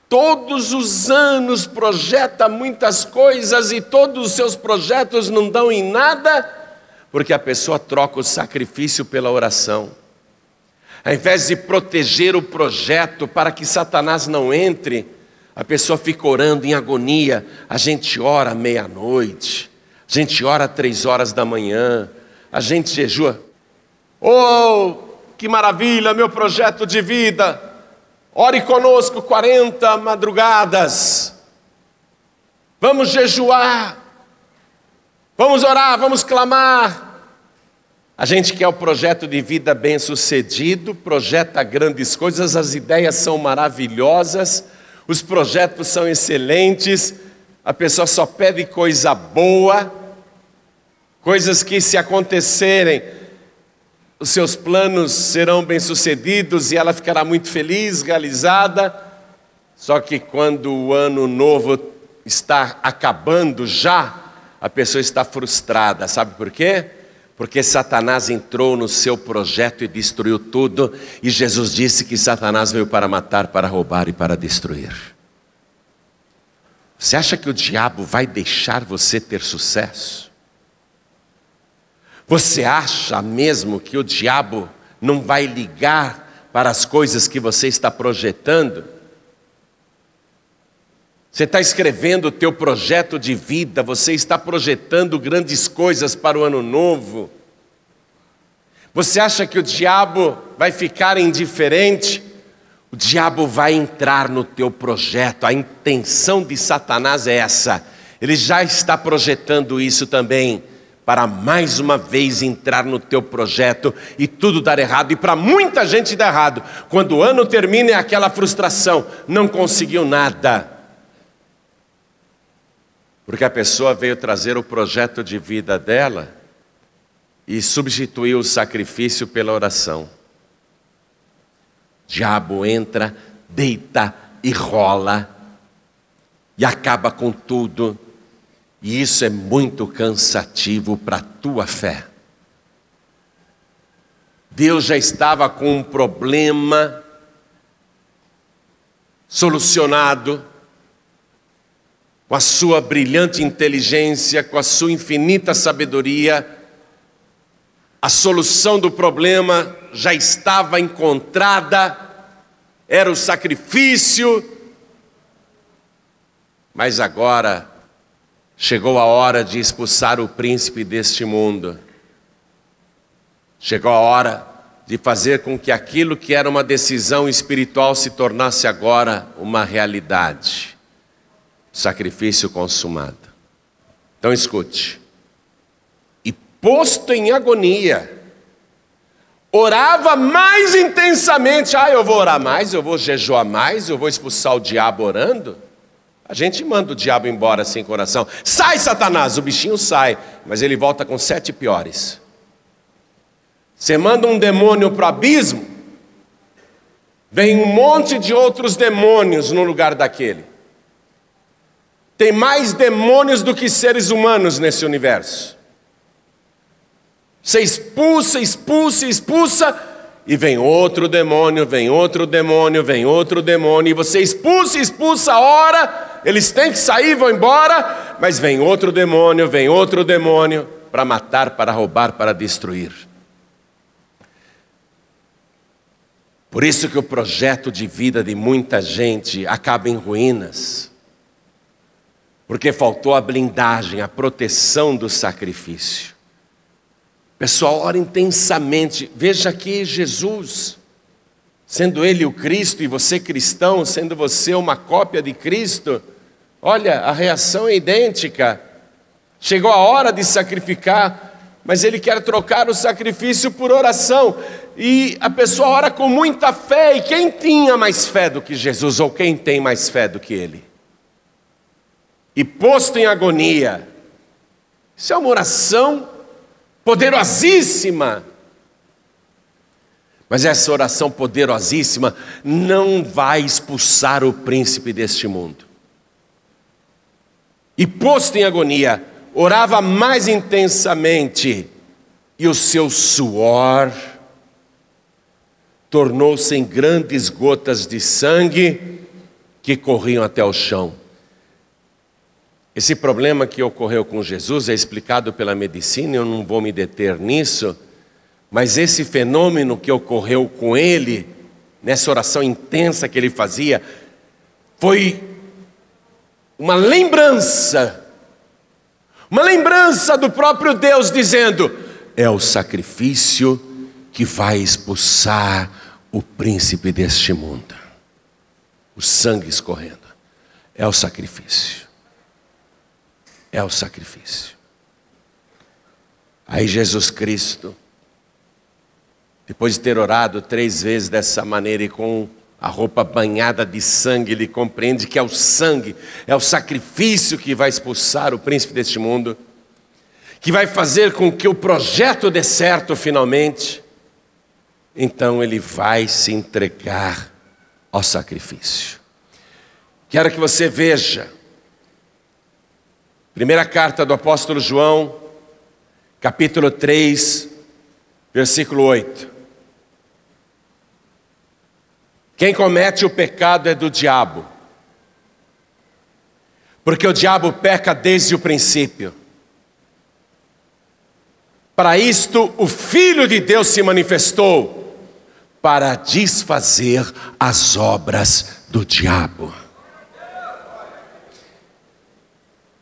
todos os anos projeta muitas coisas e todos os seus projetos não dão em nada, porque a pessoa troca o sacrifício pela oração. Ao invés de proteger o projeto para que Satanás não entre, a pessoa fica orando em agonia. A gente ora meia-noite, a gente ora três horas da manhã, a gente jejua. Oh, que maravilha, meu projeto de vida! Ore conosco 40 madrugadas. Vamos jejuar. Vamos orar, vamos clamar. A gente quer o projeto de vida bem sucedido, projeta grandes coisas, as ideias são maravilhosas, os projetos são excelentes, a pessoa só pede coisa boa, coisas que se acontecerem, os seus planos serão bem-sucedidos e ela ficará muito feliz, realizada. Só que quando o ano novo está acabando já, a pessoa está frustrada. Sabe por quê? Porque Satanás entrou no seu projeto e destruiu tudo, e Jesus disse que Satanás veio para matar, para roubar e para destruir. Você acha que o diabo vai deixar você ter sucesso? Você acha mesmo que o diabo não vai ligar para as coisas que você está projetando? Você está escrevendo o teu projeto de vida, você está projetando grandes coisas para o ano novo. Você acha que o diabo vai ficar indiferente? O diabo vai entrar no teu projeto, a intenção de Satanás é essa. Ele já está projetando isso também para mais uma vez entrar no teu projeto e tudo dar errado. E para muita gente dar errado. Quando o ano termina é aquela frustração, não conseguiu nada. Porque a pessoa veio trazer o projeto de vida dela e substituiu o sacrifício pela oração. Diabo entra, deita e rola e acaba com tudo e isso é muito cansativo para a tua fé. Deus já estava com um problema solucionado, com a sua brilhante inteligência, com a sua infinita sabedoria, a solução do problema já estava encontrada, era o sacrifício, mas agora Chegou a hora de expulsar o príncipe deste mundo. Chegou a hora de fazer com que aquilo que era uma decisão espiritual se tornasse agora uma realidade. Sacrifício consumado. Então escute. E posto em agonia, orava mais intensamente. Ah, eu vou orar mais, eu vou jejuar mais, eu vou expulsar o diabo orando. A gente manda o diabo embora sem coração. Sai, Satanás! O bichinho sai, mas ele volta com sete piores. Você manda um demônio para o abismo, vem um monte de outros demônios no lugar daquele. Tem mais demônios do que seres humanos nesse universo. Você expulsa, expulsa, expulsa, e vem outro demônio, vem outro demônio, vem outro demônio, e você expulsa, expulsa, ora, eles têm que sair, vão embora, mas vem outro demônio, vem outro demônio para matar, para roubar, para destruir. Por isso que o projeto de vida de muita gente acaba em ruínas. Porque faltou a blindagem, a proteção do sacrifício. Pessoal, ora intensamente. Veja aqui Jesus, sendo Ele o Cristo e você cristão, sendo você uma cópia de Cristo. Olha, a reação é idêntica. Chegou a hora de sacrificar, mas ele quer trocar o sacrifício por oração. E a pessoa ora com muita fé. E quem tinha mais fé do que Jesus, ou quem tem mais fé do que ele? E posto em agonia. Isso é uma oração poderosíssima. Mas essa oração poderosíssima não vai expulsar o príncipe deste mundo e posto em agonia, orava mais intensamente, e o seu suor tornou-se em grandes gotas de sangue que corriam até o chão. Esse problema que ocorreu com Jesus é explicado pela medicina, eu não vou me deter nisso, mas esse fenômeno que ocorreu com ele, nessa oração intensa que ele fazia, foi uma lembrança, uma lembrança do próprio Deus dizendo: é o sacrifício que vai expulsar o príncipe deste mundo, o sangue escorrendo, é o sacrifício, é o sacrifício. Aí Jesus Cristo, depois de ter orado três vezes dessa maneira e com a roupa banhada de sangue, ele compreende que é o sangue, é o sacrifício que vai expulsar o príncipe deste mundo, que vai fazer com que o projeto dê certo finalmente. Então ele vai se entregar ao sacrifício. Quero que você veja, primeira carta do apóstolo João, capítulo 3, versículo 8. Quem comete o pecado é do diabo. Porque o diabo peca desde o princípio. Para isto, o Filho de Deus se manifestou para desfazer as obras do diabo.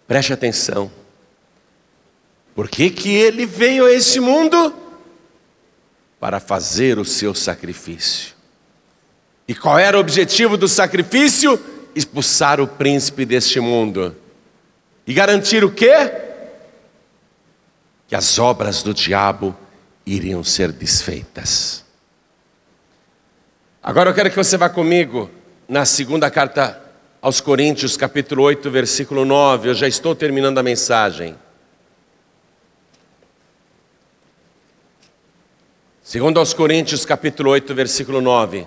Preste atenção. Por que, que ele veio a esse mundo? Para fazer o seu sacrifício. E qual era o objetivo do sacrifício? Expulsar o príncipe deste mundo. E garantir o quê? Que as obras do diabo iriam ser desfeitas. Agora eu quero que você vá comigo na segunda carta aos Coríntios, capítulo 8, versículo 9. Eu já estou terminando a mensagem. Segundo aos Coríntios, capítulo 8, versículo 9.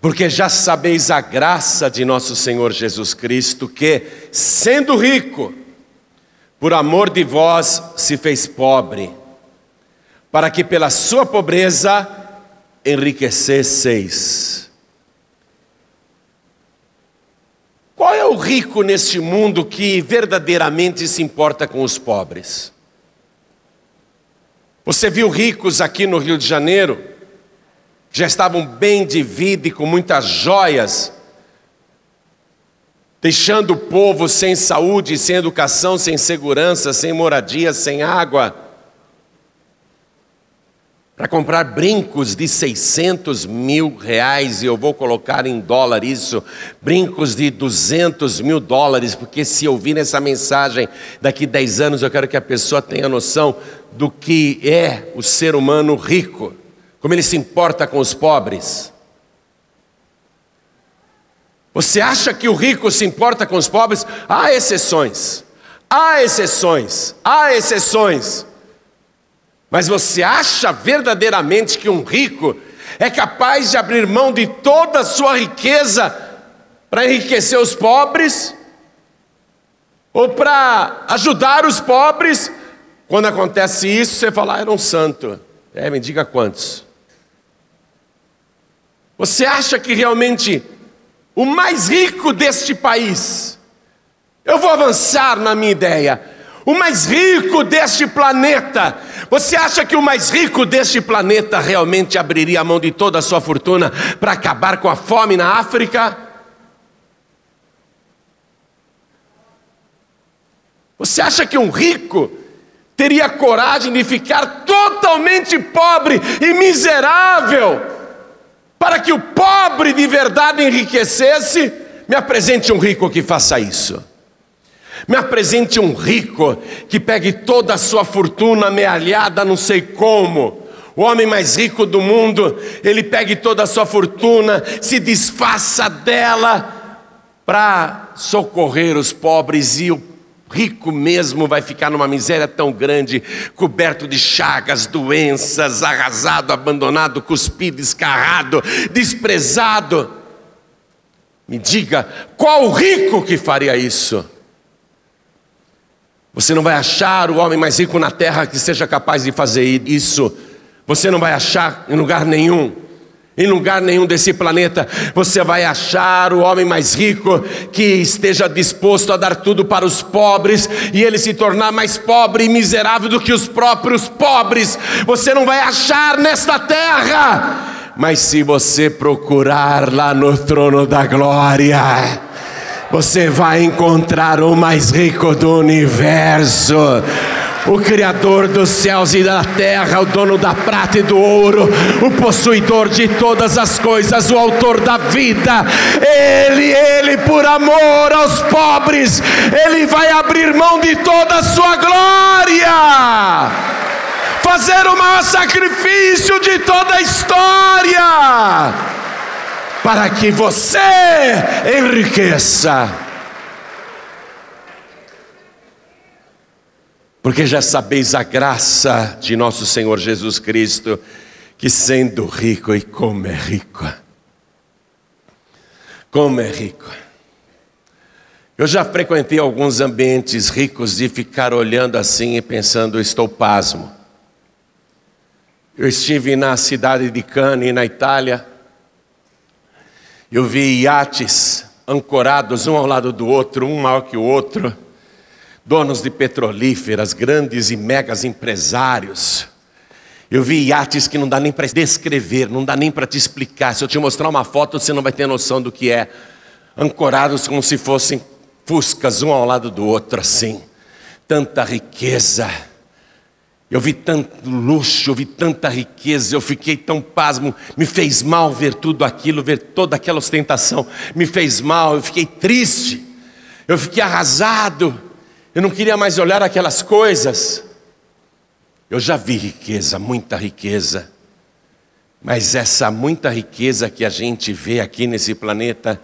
Porque já sabeis a graça de nosso Senhor Jesus Cristo, que, sendo rico, por amor de vós se fez pobre, para que pela sua pobreza enriquecesseis. Qual é o rico neste mundo que verdadeiramente se importa com os pobres? Você viu ricos aqui no Rio de Janeiro, já estavam bem de vida e com muitas joias, deixando o povo sem saúde, sem educação, sem segurança, sem moradia, sem água, para comprar brincos de 600 mil reais, e eu vou colocar em dólar isso, brincos de 200 mil dólares, porque se ouvir essa mensagem daqui 10 anos, eu quero que a pessoa tenha noção do que é o ser humano rico, como ele se importa com os pobres. Você acha que o rico se importa com os pobres? Há exceções, há exceções, há exceções. Mas você acha verdadeiramente que um rico é capaz de abrir mão de toda a sua riqueza para enriquecer os pobres? Ou para ajudar os pobres? Quando acontece isso, você fala, ah, era um santo. É, me diga quantos. Você acha que realmente o mais rico deste país, eu vou avançar na minha ideia, o mais rico deste planeta, você acha que o mais rico deste planeta realmente abriria a mão de toda a sua fortuna para acabar com a fome na África? Você acha que um rico teria coragem de ficar totalmente pobre e miserável, para que o pobre de verdade enriquecesse, me apresente um rico que faça isso. Me apresente um rico que pegue toda a sua fortuna mealhada, não sei como. O homem mais rico do mundo, ele pegue toda a sua fortuna, se desfaça dela para socorrer os pobres e o rico mesmo vai ficar numa miséria tão grande, coberto de chagas, doenças, arrasado, abandonado, cuspido, escarrado, desprezado. Me diga, qual rico que faria isso? Você não vai achar o homem mais rico na terra que seja capaz de fazer isso. Você não vai achar em lugar nenhum. Em lugar nenhum desse planeta você vai achar o homem mais rico que esteja disposto a dar tudo para os pobres e ele se tornar mais pobre e miserável do que os próprios pobres. Você não vai achar nesta terra. Mas se você procurar lá no trono da glória, você vai encontrar o mais rico do universo. O Criador dos céus e da terra, o dono da prata e do ouro, o possuidor de todas as coisas, o autor da vida. Ele, ele, por amor aos pobres, ele vai abrir mão de toda a sua glória, fazer o maior sacrifício de toda a história, para que você enriqueça. porque já sabeis a graça de nosso Senhor Jesus Cristo, que sendo rico, e como é rico, como é rico. Eu já frequentei alguns ambientes ricos de ficar olhando assim e pensando, estou pasmo. Eu estive na cidade de Cannes, na Itália, eu vi iates ancorados um ao lado do outro, um maior que o outro donos de petrolíferas, grandes e megas empresários. Eu vi iates que não dá nem para descrever, não dá nem para te explicar. Se eu te mostrar uma foto, você não vai ter noção do que é. Ancorados como se fossem fuscas, um ao lado do outro, assim. Tanta riqueza. Eu vi tanto luxo, eu vi tanta riqueza, eu fiquei tão pasmo, me fez mal ver tudo aquilo, ver toda aquela ostentação, me fez mal, eu fiquei triste, eu fiquei arrasado, eu não queria mais olhar aquelas coisas. Eu já vi riqueza, muita riqueza, mas essa muita riqueza que a gente vê aqui nesse planeta,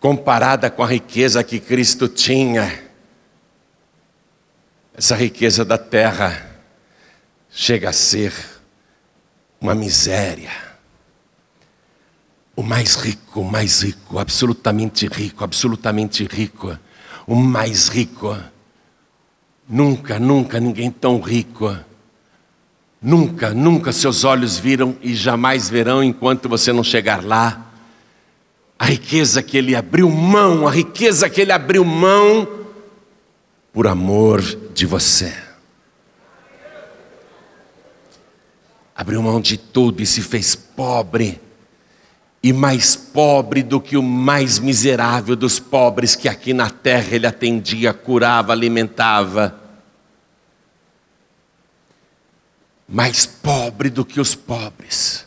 comparada com a riqueza que Cristo tinha, essa riqueza da terra, chega a ser uma miséria. O mais rico, o mais rico, absolutamente rico, absolutamente rico, o mais rico. Nunca, nunca ninguém tão rico. Nunca, nunca seus olhos viram e jamais verão enquanto você não chegar lá. A riqueza que ele abriu mão, a riqueza que ele abriu mão por amor de você. Abriu mão de tudo e se fez pobre, e mais pobre do que o mais miserável dos pobres que aqui na terra ele atendia, curava, alimentava. Mais pobre do que os pobres.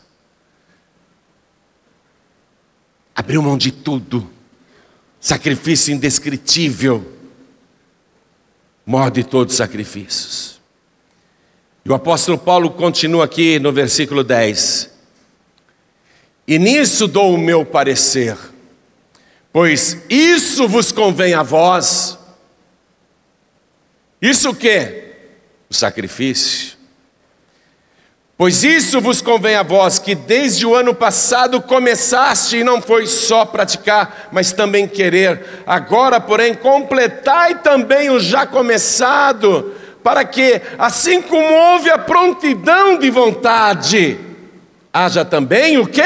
Abriu mão de tudo, sacrifício indescritível, maior de todos os sacrifícios. E o apóstolo Paulo continua aqui no versículo 10. E nisso dou o meu parecer, pois isso vos convém a vós. Isso o que? O sacrifício. Pois isso vos convém a vós, que desde o ano passado começaste e não foi só praticar, mas também querer. Agora, porém, completai também o já começado para que, assim como houve a prontidão de vontade, haja também o que?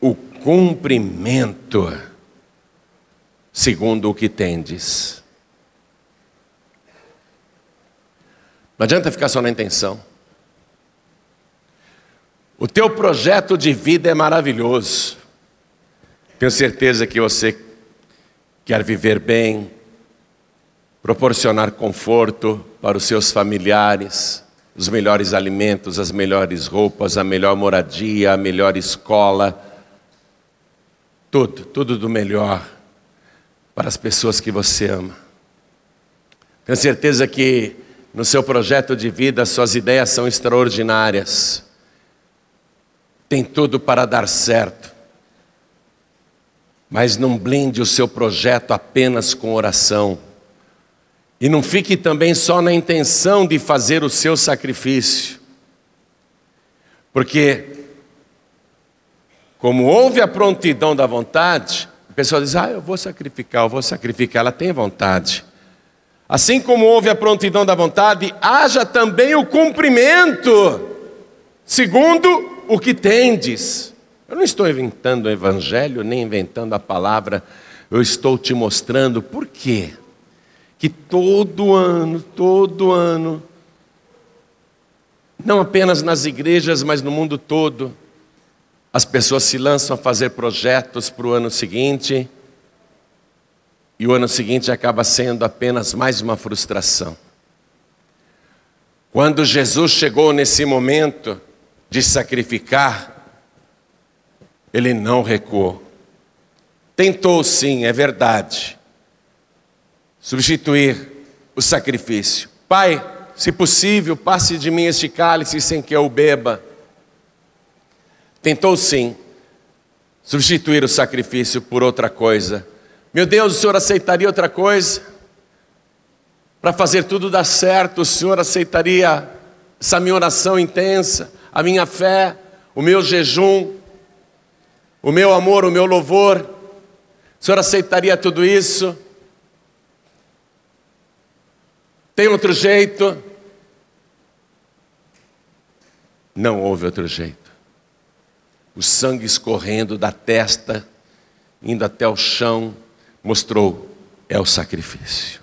O cumprimento, segundo o que tendes. Não adianta ficar só na intenção. O teu projeto de vida é maravilhoso. Tenho certeza que você quer viver bem, proporcionar conforto para os seus familiares, os melhores alimentos, as melhores roupas, a melhor moradia, a melhor escola, tudo, tudo do melhor para as pessoas que você ama. Tenho certeza que no seu projeto de vida suas ideias são extraordinárias. Tem tudo para dar certo. Mas não blinde o seu projeto apenas com oração e não fique também só na intenção de fazer o seu sacrifício. Porque, como houve a prontidão da vontade, a pessoa diz: Ah, eu vou sacrificar, eu vou sacrificar. Ela tem vontade. Assim como houve a prontidão da vontade, haja também o cumprimento, segundo o que tendes. Eu não estou inventando o evangelho, nem inventando a palavra, eu estou te mostrando por quê que todo ano, todo ano, não apenas nas igrejas, mas no mundo todo, as pessoas se lançam a fazer projetos para o ano seguinte, e o ano seguinte acaba sendo apenas mais uma frustração. Quando Jesus chegou nesse momento de sacrificar, ele não recuou. Tentou sim, é verdade, substituir o sacrifício. Pai, se possível, passe de mim este cálice sem que eu beba. Tentou sim substituir o sacrifício por outra coisa. Meu Deus, o Senhor aceitaria outra coisa? Para fazer tudo dar certo, o Senhor aceitaria essa minha oração intensa, a minha fé, o meu jejum, o meu amor, o meu louvor? O Senhor aceitaria tudo isso? Tem outro jeito? Não houve outro jeito. O sangue escorrendo da testa, indo até o chão, mostrou: é o sacrifício.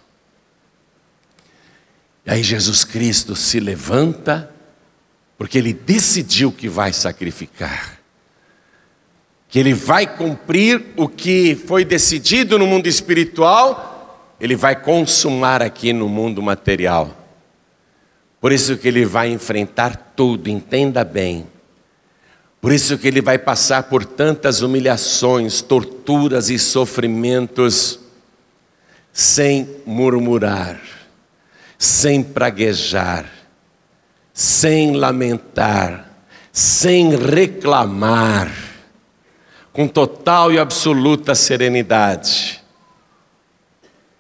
E aí Jesus Cristo se levanta, porque ele decidiu que vai sacrificar, que ele vai cumprir o que foi decidido no mundo espiritual ele vai consumar aqui no mundo material. Por isso que ele vai enfrentar tudo, entenda bem. Por isso que ele vai passar por tantas humilhações, torturas e sofrimentos sem murmurar, sem praguejar, sem lamentar, sem reclamar, com total e absoluta serenidade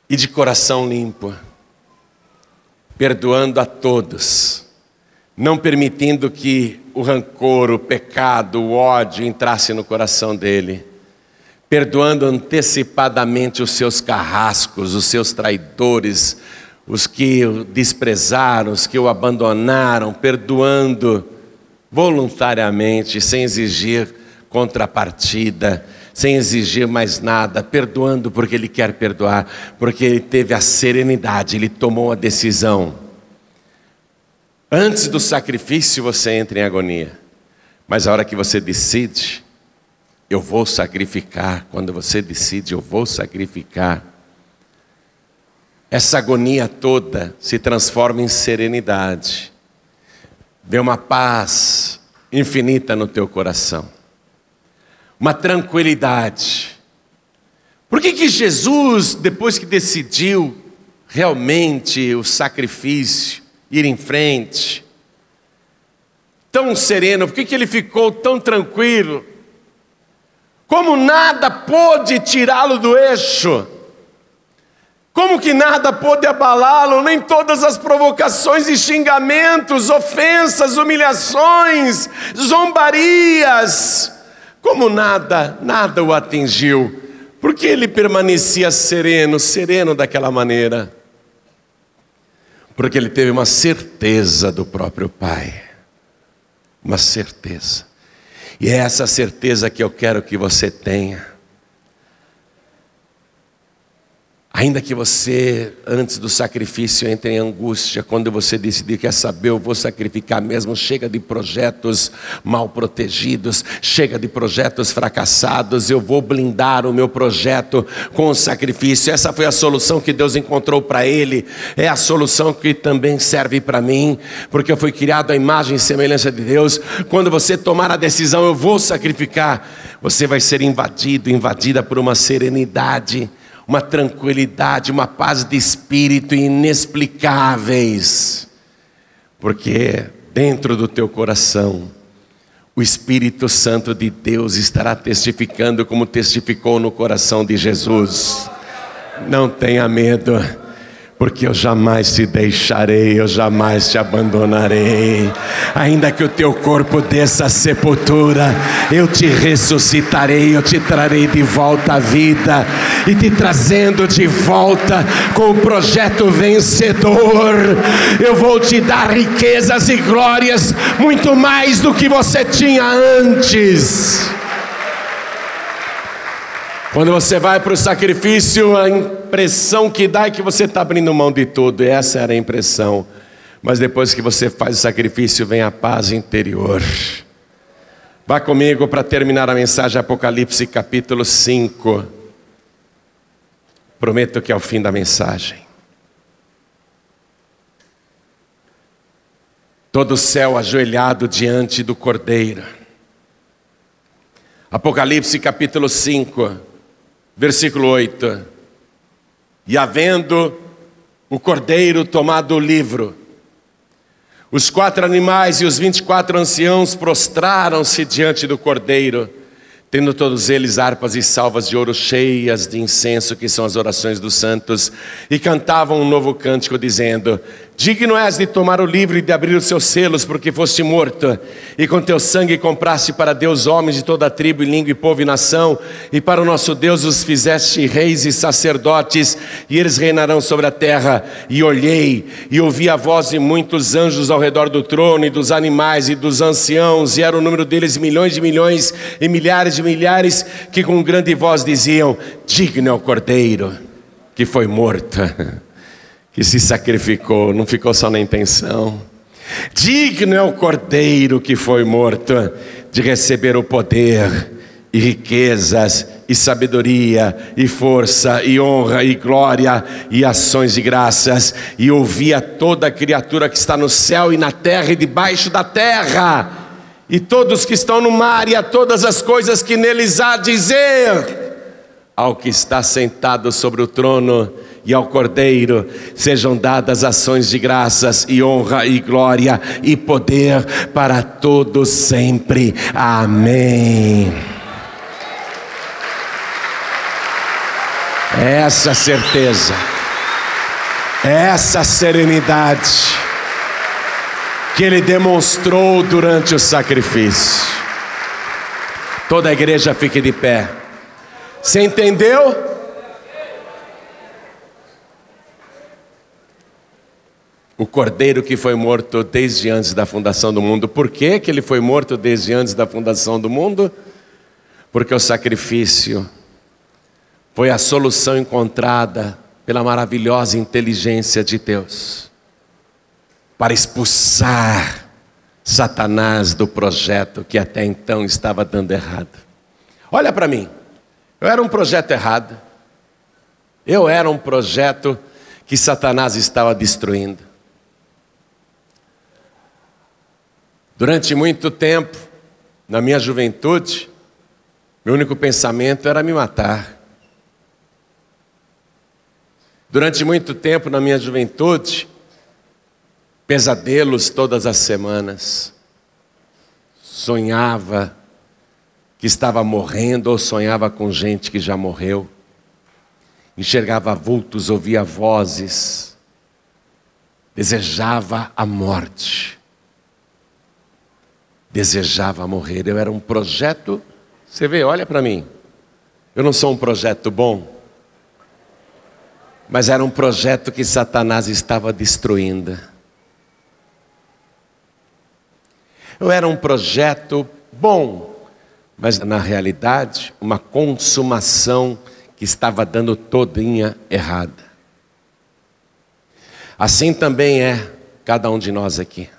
e de coração limpo, perdoando a todos, não permitindo que o rancor, o pecado, o ódio entrasse no coração dele, perdoando antecipadamente os seus carrascos, os seus traidores, os que o desprezaram, os que o abandonaram, perdoando voluntariamente, sem exigir contrapartida sem exigir mais nada, perdoando porque Ele quer perdoar, porque Ele teve a serenidade, Ele tomou a decisão. Antes do sacrifício você entra em agonia, mas a hora que você decide, eu vou sacrificar, quando você decide, eu vou sacrificar, essa agonia toda se transforma em serenidade, vê uma paz infinita no teu coração uma tranquilidade. Por que, que Jesus, depois que decidiu realmente o sacrifício, ir em frente, tão sereno, por que, que ele ficou tão tranquilo? Como nada pôde tirá-lo do eixo? Como que nada pôde abalá-lo, nem todas as provocações e xingamentos, ofensas, humilhações, zombarias, como nada, nada o atingiu, porque ele permanecia sereno, sereno daquela maneira? Porque ele teve uma certeza do próprio Pai, uma certeza, e é essa certeza que eu quero que você tenha. Ainda que você, antes do sacrifício, entre em angústia, quando você decidir, quer saber, eu vou sacrificar mesmo, chega de projetos mal protegidos, chega de projetos fracassados, eu vou blindar o meu projeto com o sacrifício. Essa foi a solução que Deus encontrou para ele, é a solução que também serve para mim, porque eu fui criado à imagem e semelhança de Deus. Quando você tomar a decisão, eu vou sacrificar, você vai ser invadido, invadida por uma serenidade uma tranquilidade, uma paz de espírito inexplicáveis, porque dentro do teu coração, o Espírito Santo de Deus estará testificando como testificou no coração de Jesus. Não tenha medo porque eu jamais te deixarei, eu jamais te abandonarei. Ainda que o teu corpo desça à sepultura, eu te ressuscitarei, eu te trarei de volta à vida e te trazendo de volta com o projeto vencedor. Eu vou te dar riquezas e glórias muito mais do que você tinha antes. Quando você vai para o sacrifício, a impressão que dá é que você está abrindo mão de tudo, e essa era a impressão. Mas depois que você faz o sacrifício, vem a paz interior. Vá comigo para terminar a mensagem, Apocalipse capítulo 5. Prometo que é o fim da mensagem. Todo o céu ajoelhado diante do Cordeiro. Apocalipse capítulo 5 versículo 8. E havendo o cordeiro tomado o livro, os quatro animais e os vinte e quatro anciãos prostraram-se diante do cordeiro, tendo todos eles harpas e salvas de ouro cheias de incenso, que são as orações dos santos, e cantavam um novo cântico, dizendo: Digno és de tomar o livro e de abrir os seus selos, porque foste morto, e com teu sangue compraste para Deus homens de toda a tribo, e língua, e povo e nação, e para o nosso Deus os fizeste reis e sacerdotes, e eles reinarão sobre a terra. E olhei, e ouvi a voz de muitos anjos ao redor do trono, e dos animais, e dos anciãos, e era o número deles milhões de milhões, e milhares de milhares, que com grande voz diziam: Digno é o cordeiro que foi morto que se sacrificou, não ficou só na intenção. Digno é o cordeiro que foi morto de receber o poder e riquezas e sabedoria, e força, e honra, e glória, e ações de graças, e ouvia toda criatura que está no céu e na terra e debaixo da terra, e todos que estão no mar, e a todas as coisas que neles há dizer, ao que está sentado sobre o trono e ao Cordeiro sejam dadas ações de graças e honra e glória e poder para todos sempre. Amém. essa certeza, essa serenidade que ele demonstrou durante o sacrifício. Toda a igreja fique de pé. Você entendeu? O cordeiro que foi morto desde antes da fundação do mundo. Por que, que ele foi morto desde antes da fundação do mundo? Porque o sacrifício foi a solução encontrada pela maravilhosa inteligência de Deus para expulsar Satanás do projeto que até então estava dando errado. Olha para mim, eu era um projeto errado, eu era um projeto que Satanás estava destruindo. Durante muito tempo, na minha juventude, meu único pensamento era me matar. Durante muito tempo na minha juventude, pesadelos todas as semanas. Sonhava que estava morrendo ou sonhava com gente que já morreu. Enxergava vultos, ouvia vozes. Desejava a morte. Desejava morrer. Eu era um projeto. Você vê, olha para mim. Eu não sou um projeto bom mas era um projeto que Satanás estava destruindo. Eu era um projeto bom, mas na realidade, uma consumação que estava dando todinha errada. Assim também é cada um de nós aqui.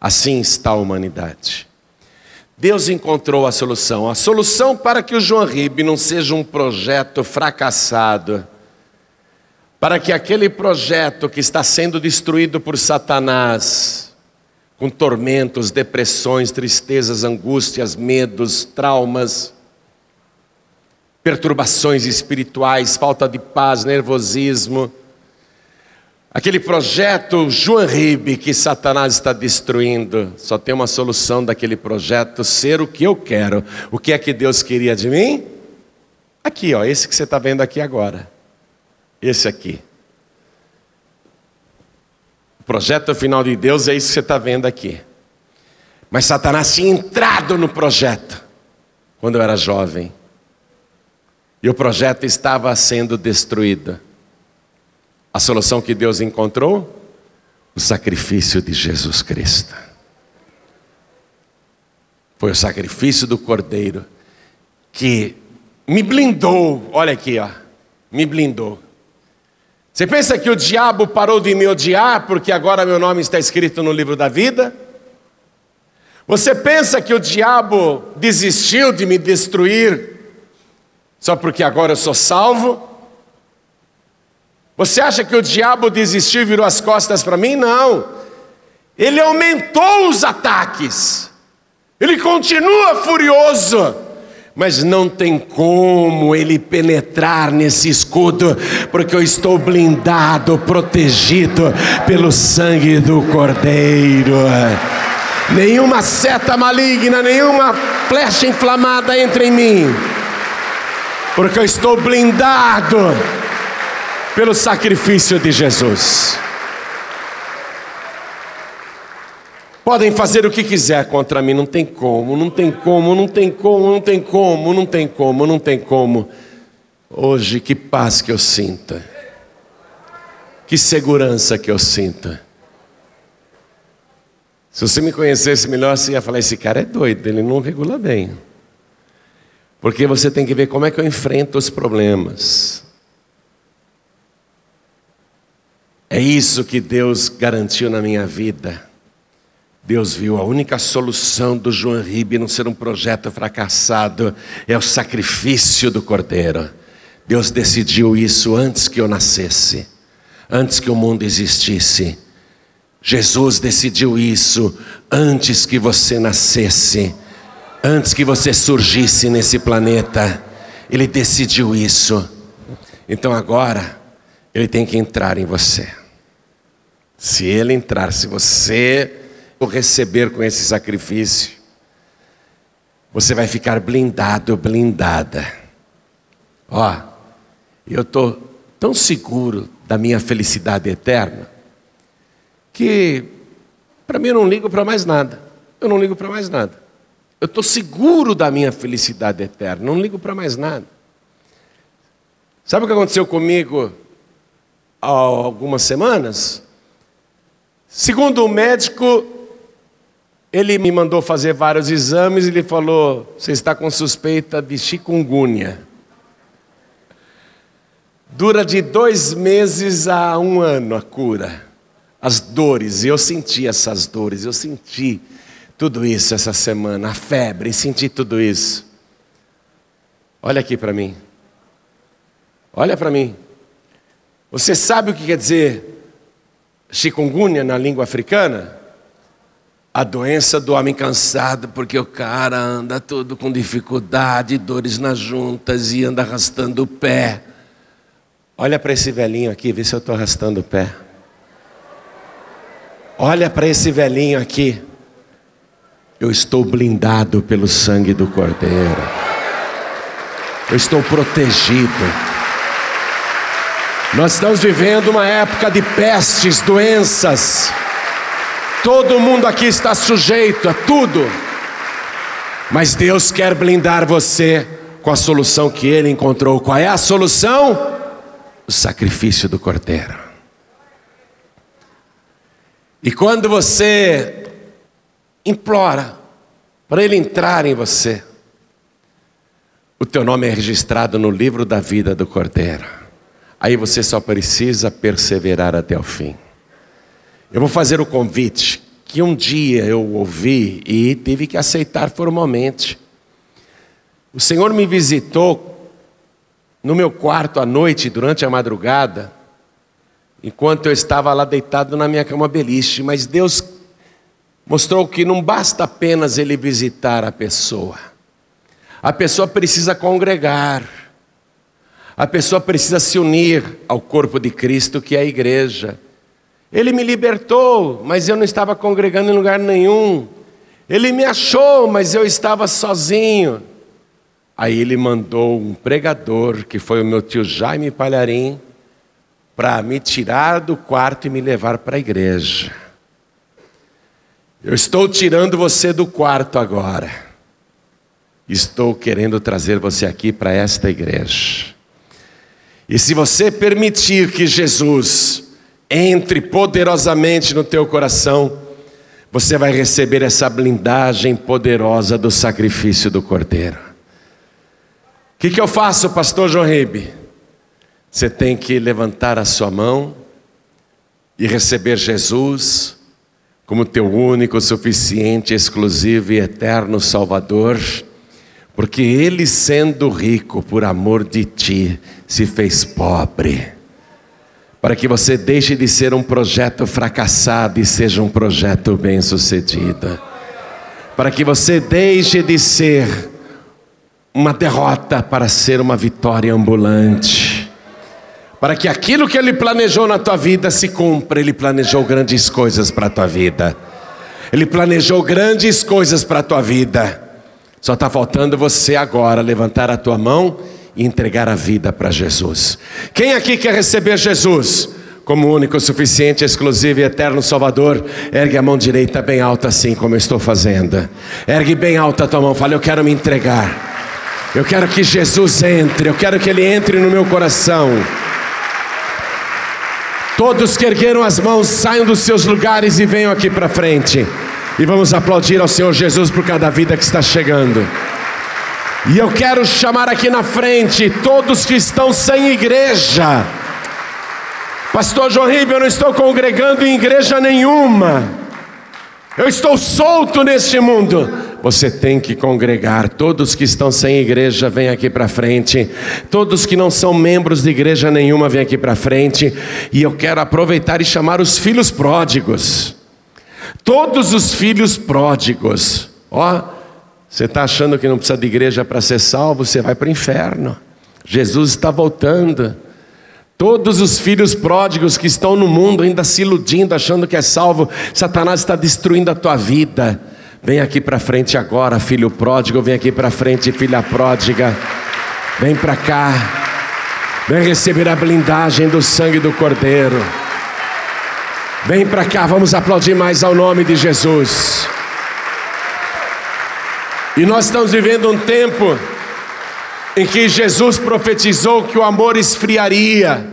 Assim está a humanidade. Deus encontrou a solução. A solução para que o João Ribe não seja um projeto fracassado para que aquele projeto que está sendo destruído por Satanás, com tormentos, depressões, tristezas, angústias, medos, traumas, perturbações espirituais, falta de paz, nervosismo, aquele projeto João Ribe que Satanás está destruindo, só tem uma solução daquele projeto: ser o que eu quero. O que é que Deus queria de mim? Aqui, ó, esse que você está vendo aqui agora. Esse aqui. O projeto final de Deus é isso que você está vendo aqui. Mas Satanás tinha entrado no projeto quando eu era jovem. E o projeto estava sendo destruído. A solução que Deus encontrou? O sacrifício de Jesus Cristo. Foi o sacrifício do Cordeiro que me blindou. Olha aqui, ó. Me blindou. Você pensa que o diabo parou de me odiar porque agora meu nome está escrito no livro da vida? Você pensa que o diabo desistiu de me destruir só porque agora eu sou salvo? Você acha que o diabo desistiu e virou as costas para mim? Não. Ele aumentou os ataques. Ele continua furioso mas não tem como ele penetrar nesse escudo, porque eu estou blindado, protegido pelo sangue do Cordeiro. Nenhuma seta maligna, nenhuma flecha inflamada entra em mim, porque eu estou blindado pelo sacrifício de Jesus. Podem fazer o que quiser contra mim, não tem como, não tem como, não tem como, não tem como, não tem como, não tem como. Hoje, que paz que eu sinta, que segurança que eu sinta. Se você me conhecesse melhor, você ia falar: esse cara é doido, ele não regula bem. Porque você tem que ver como é que eu enfrento os problemas. É isso que Deus garantiu na minha vida. Deus viu a única solução do João Ribe não ser um projeto fracassado é o sacrifício do Cordeiro. Deus decidiu isso antes que eu nascesse, antes que o mundo existisse. Jesus decidiu isso antes que você nascesse, antes que você surgisse nesse planeta. Ele decidiu isso. Então agora, ele tem que entrar em você. Se ele entrar, se você o receber com esse sacrifício, você vai ficar blindado, blindada. Ó, eu estou tão seguro da minha felicidade eterna que para mim eu não ligo para mais nada. Eu não ligo para mais nada. Eu estou seguro da minha felicidade eterna, não ligo para mais nada. Sabe o que aconteceu comigo há algumas semanas? Segundo o médico, ele me mandou fazer vários exames e ele falou: Você está com suspeita de chikungunya. Dura de dois meses a um ano a cura. As dores, eu senti essas dores, eu senti tudo isso essa semana, a febre, senti tudo isso. Olha aqui para mim. Olha para mim. Você sabe o que quer dizer chikungunya na língua africana? a doença do homem cansado, porque o cara anda todo com dificuldade, dores nas juntas e anda arrastando o pé. Olha para esse velhinho aqui, vê se eu estou arrastando o pé. Olha para esse velhinho aqui. Eu estou blindado pelo sangue do Cordeiro. Eu estou protegido. Nós estamos vivendo uma época de pestes, doenças. Todo mundo aqui está sujeito a tudo. Mas Deus quer blindar você com a solução que ele encontrou. Qual é a solução? O sacrifício do cordeiro. E quando você implora para ele entrar em você, o teu nome é registrado no livro da vida do cordeiro. Aí você só precisa perseverar até o fim. Eu vou fazer o convite que um dia eu ouvi e tive que aceitar formalmente. O Senhor me visitou no meu quarto à noite, durante a madrugada, enquanto eu estava lá deitado na minha cama beliche, mas Deus mostrou que não basta apenas Ele visitar a pessoa, a pessoa precisa congregar, a pessoa precisa se unir ao corpo de Cristo, que é a igreja. Ele me libertou, mas eu não estava congregando em lugar nenhum. Ele me achou, mas eu estava sozinho. Aí ele mandou um pregador, que foi o meu tio Jaime Palharim, para me tirar do quarto e me levar para a igreja. Eu estou tirando você do quarto agora. Estou querendo trazer você aqui para esta igreja. E se você permitir que Jesus entre poderosamente no teu coração, você vai receber essa blindagem poderosa do sacrifício do Cordeiro. O que, que eu faço, pastor João Ribe? Você tem que levantar a sua mão e receber Jesus como teu único, suficiente, exclusivo e eterno Salvador, porque Ele, sendo rico por amor de ti, se fez pobre para que você deixe de ser um projeto fracassado e seja um projeto bem-sucedido. Para que você deixe de ser uma derrota para ser uma vitória ambulante. Para que aquilo que ele planejou na tua vida se cumpra, ele planejou grandes coisas para a tua vida. Ele planejou grandes coisas para a tua vida. Só está faltando você agora levantar a tua mão e entregar a vida para Jesus. Quem aqui quer receber Jesus como único, suficiente, exclusivo e eterno Salvador? Ergue a mão direita bem alta, assim como eu estou fazendo. Ergue bem alta a tua mão, fala: Eu quero me entregar. Eu quero que Jesus entre, eu quero que Ele entre no meu coração. Todos que ergueram as mãos, saiam dos seus lugares e venham aqui para frente. E vamos aplaudir ao Senhor Jesus por cada vida que está chegando. E eu quero chamar aqui na frente todos que estão sem igreja. Pastor João Ribeiro, eu não estou congregando em igreja nenhuma. Eu estou solto neste mundo. Você tem que congregar. Todos que estão sem igreja, vem aqui para frente. Todos que não são membros de igreja nenhuma, vem aqui para frente. E eu quero aproveitar e chamar os filhos pródigos. Todos os filhos pródigos. Ó, você está achando que não precisa de igreja para ser salvo? Você vai para o inferno. Jesus está voltando. Todos os filhos pródigos que estão no mundo ainda se iludindo, achando que é salvo, Satanás está destruindo a tua vida. Vem aqui para frente agora, filho pródigo, vem aqui para frente, filha pródiga. Vem para cá. Vem receber a blindagem do sangue do Cordeiro. Vem para cá, vamos aplaudir mais ao nome de Jesus. E nós estamos vivendo um tempo em que Jesus profetizou que o amor esfriaria,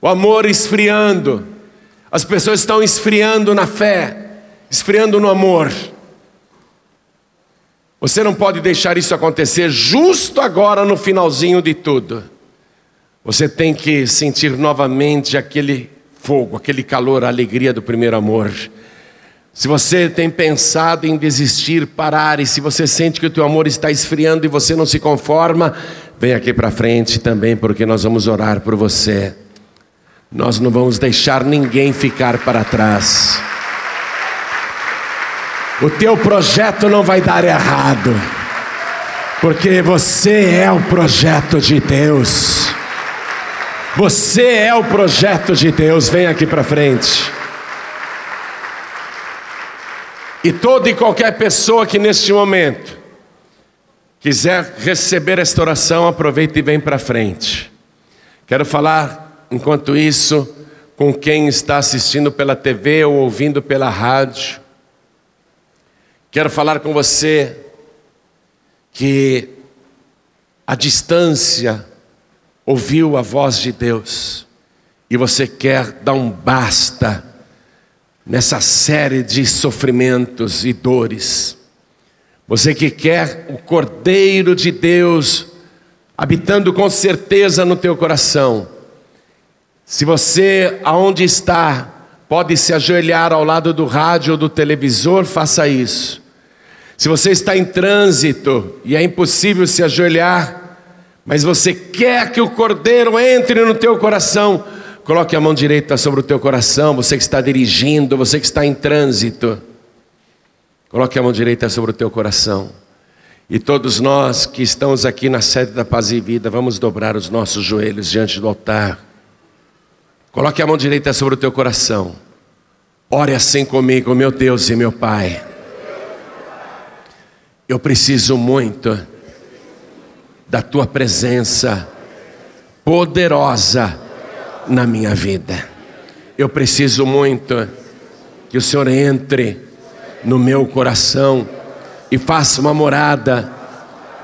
o amor esfriando, as pessoas estão esfriando na fé, esfriando no amor. Você não pode deixar isso acontecer justo agora no finalzinho de tudo. Você tem que sentir novamente aquele fogo, aquele calor, a alegria do primeiro amor. Se você tem pensado em desistir, parar, e se você sente que o teu amor está esfriando e você não se conforma, vem aqui para frente também, porque nós vamos orar por você. Nós não vamos deixar ninguém ficar para trás. O teu projeto não vai dar errado, porque você é o projeto de Deus. Você é o projeto de Deus. Vem aqui para frente. E toda e qualquer pessoa que neste momento quiser receber esta oração, aproveita e vem para frente. Quero falar, enquanto isso, com quem está assistindo pela TV ou ouvindo pela rádio. Quero falar com você que a distância ouviu a voz de Deus e você quer dar um basta nessa série de sofrimentos e dores. Você que quer o Cordeiro de Deus habitando com certeza no teu coração. Se você, aonde está, pode se ajoelhar ao lado do rádio ou do televisor, faça isso. Se você está em trânsito e é impossível se ajoelhar, mas você quer que o Cordeiro entre no teu coração, Coloque a mão direita sobre o teu coração, você que está dirigindo, você que está em trânsito. Coloque a mão direita sobre o teu coração. E todos nós que estamos aqui na sede da Paz e Vida, vamos dobrar os nossos joelhos diante do altar. Coloque a mão direita sobre o teu coração. Ore assim comigo, meu Deus e meu Pai. Eu preciso muito da tua presença poderosa na minha vida. Eu preciso muito que o Senhor entre no meu coração e faça uma morada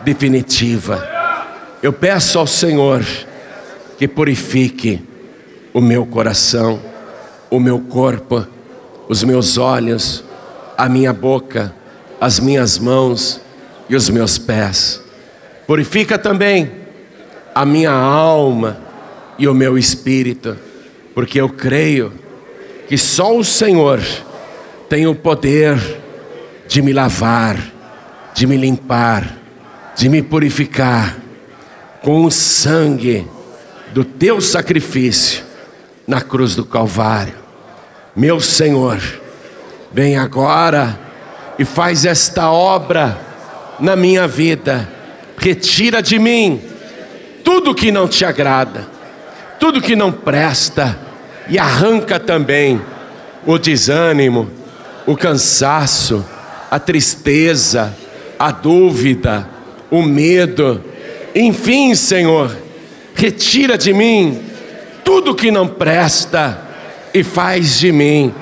definitiva. Eu peço ao Senhor que purifique o meu coração, o meu corpo, os meus olhos, a minha boca, as minhas mãos e os meus pés. Purifica também a minha alma e o meu espírito, porque eu creio que só o Senhor tem o poder de me lavar, de me limpar, de me purificar com o sangue do teu sacrifício na cruz do Calvário. Meu Senhor, vem agora e faz esta obra na minha vida. Retira de mim tudo que não te agrada tudo que não presta e arranca também o desânimo, o cansaço, a tristeza, a dúvida, o medo. Enfim, Senhor, retira de mim tudo que não presta e faz de mim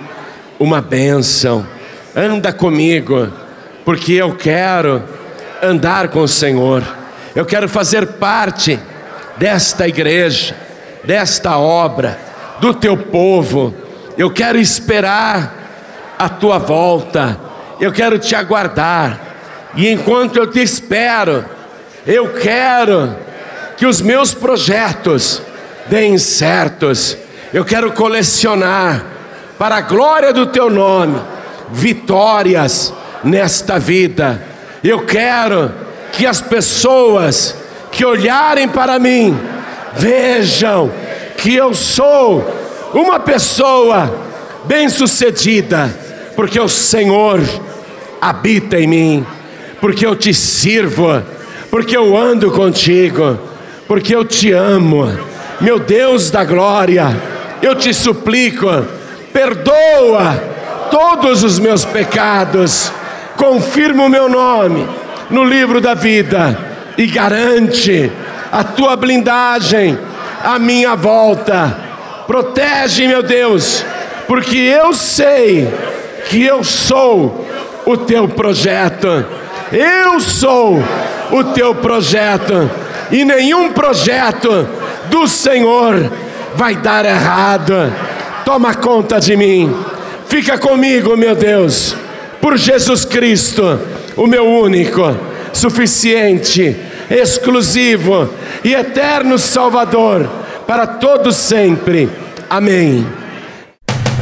uma bênção. Anda comigo, porque eu quero andar com o Senhor. Eu quero fazer parte desta igreja desta obra, do teu povo. Eu quero esperar a tua volta, eu quero te aguardar, e enquanto eu te espero, eu quero que os meus projetos deem certos, eu quero colecionar, para a glória do teu nome, vitórias nesta vida. Eu quero que as pessoas que olharem para mim vejam que eu sou uma pessoa bem-sucedida, porque o Senhor habita em mim, porque eu te sirvo, porque eu ando contigo, porque eu te amo. Meu Deus da glória, eu te suplico, perdoa todos os meus pecados, confirma o meu nome no livro da vida e garante a tua blindagem à minha volta. Protege, meu Deus, porque eu sei que eu sou o teu projeto. Eu sou o teu projeto. E nenhum projeto do Senhor vai dar errado. Toma conta de mim. Fica comigo, meu Deus. Por Jesus Cristo, o meu único, suficiente, exclusivo e eterno Salvador para todos sempre. Amém.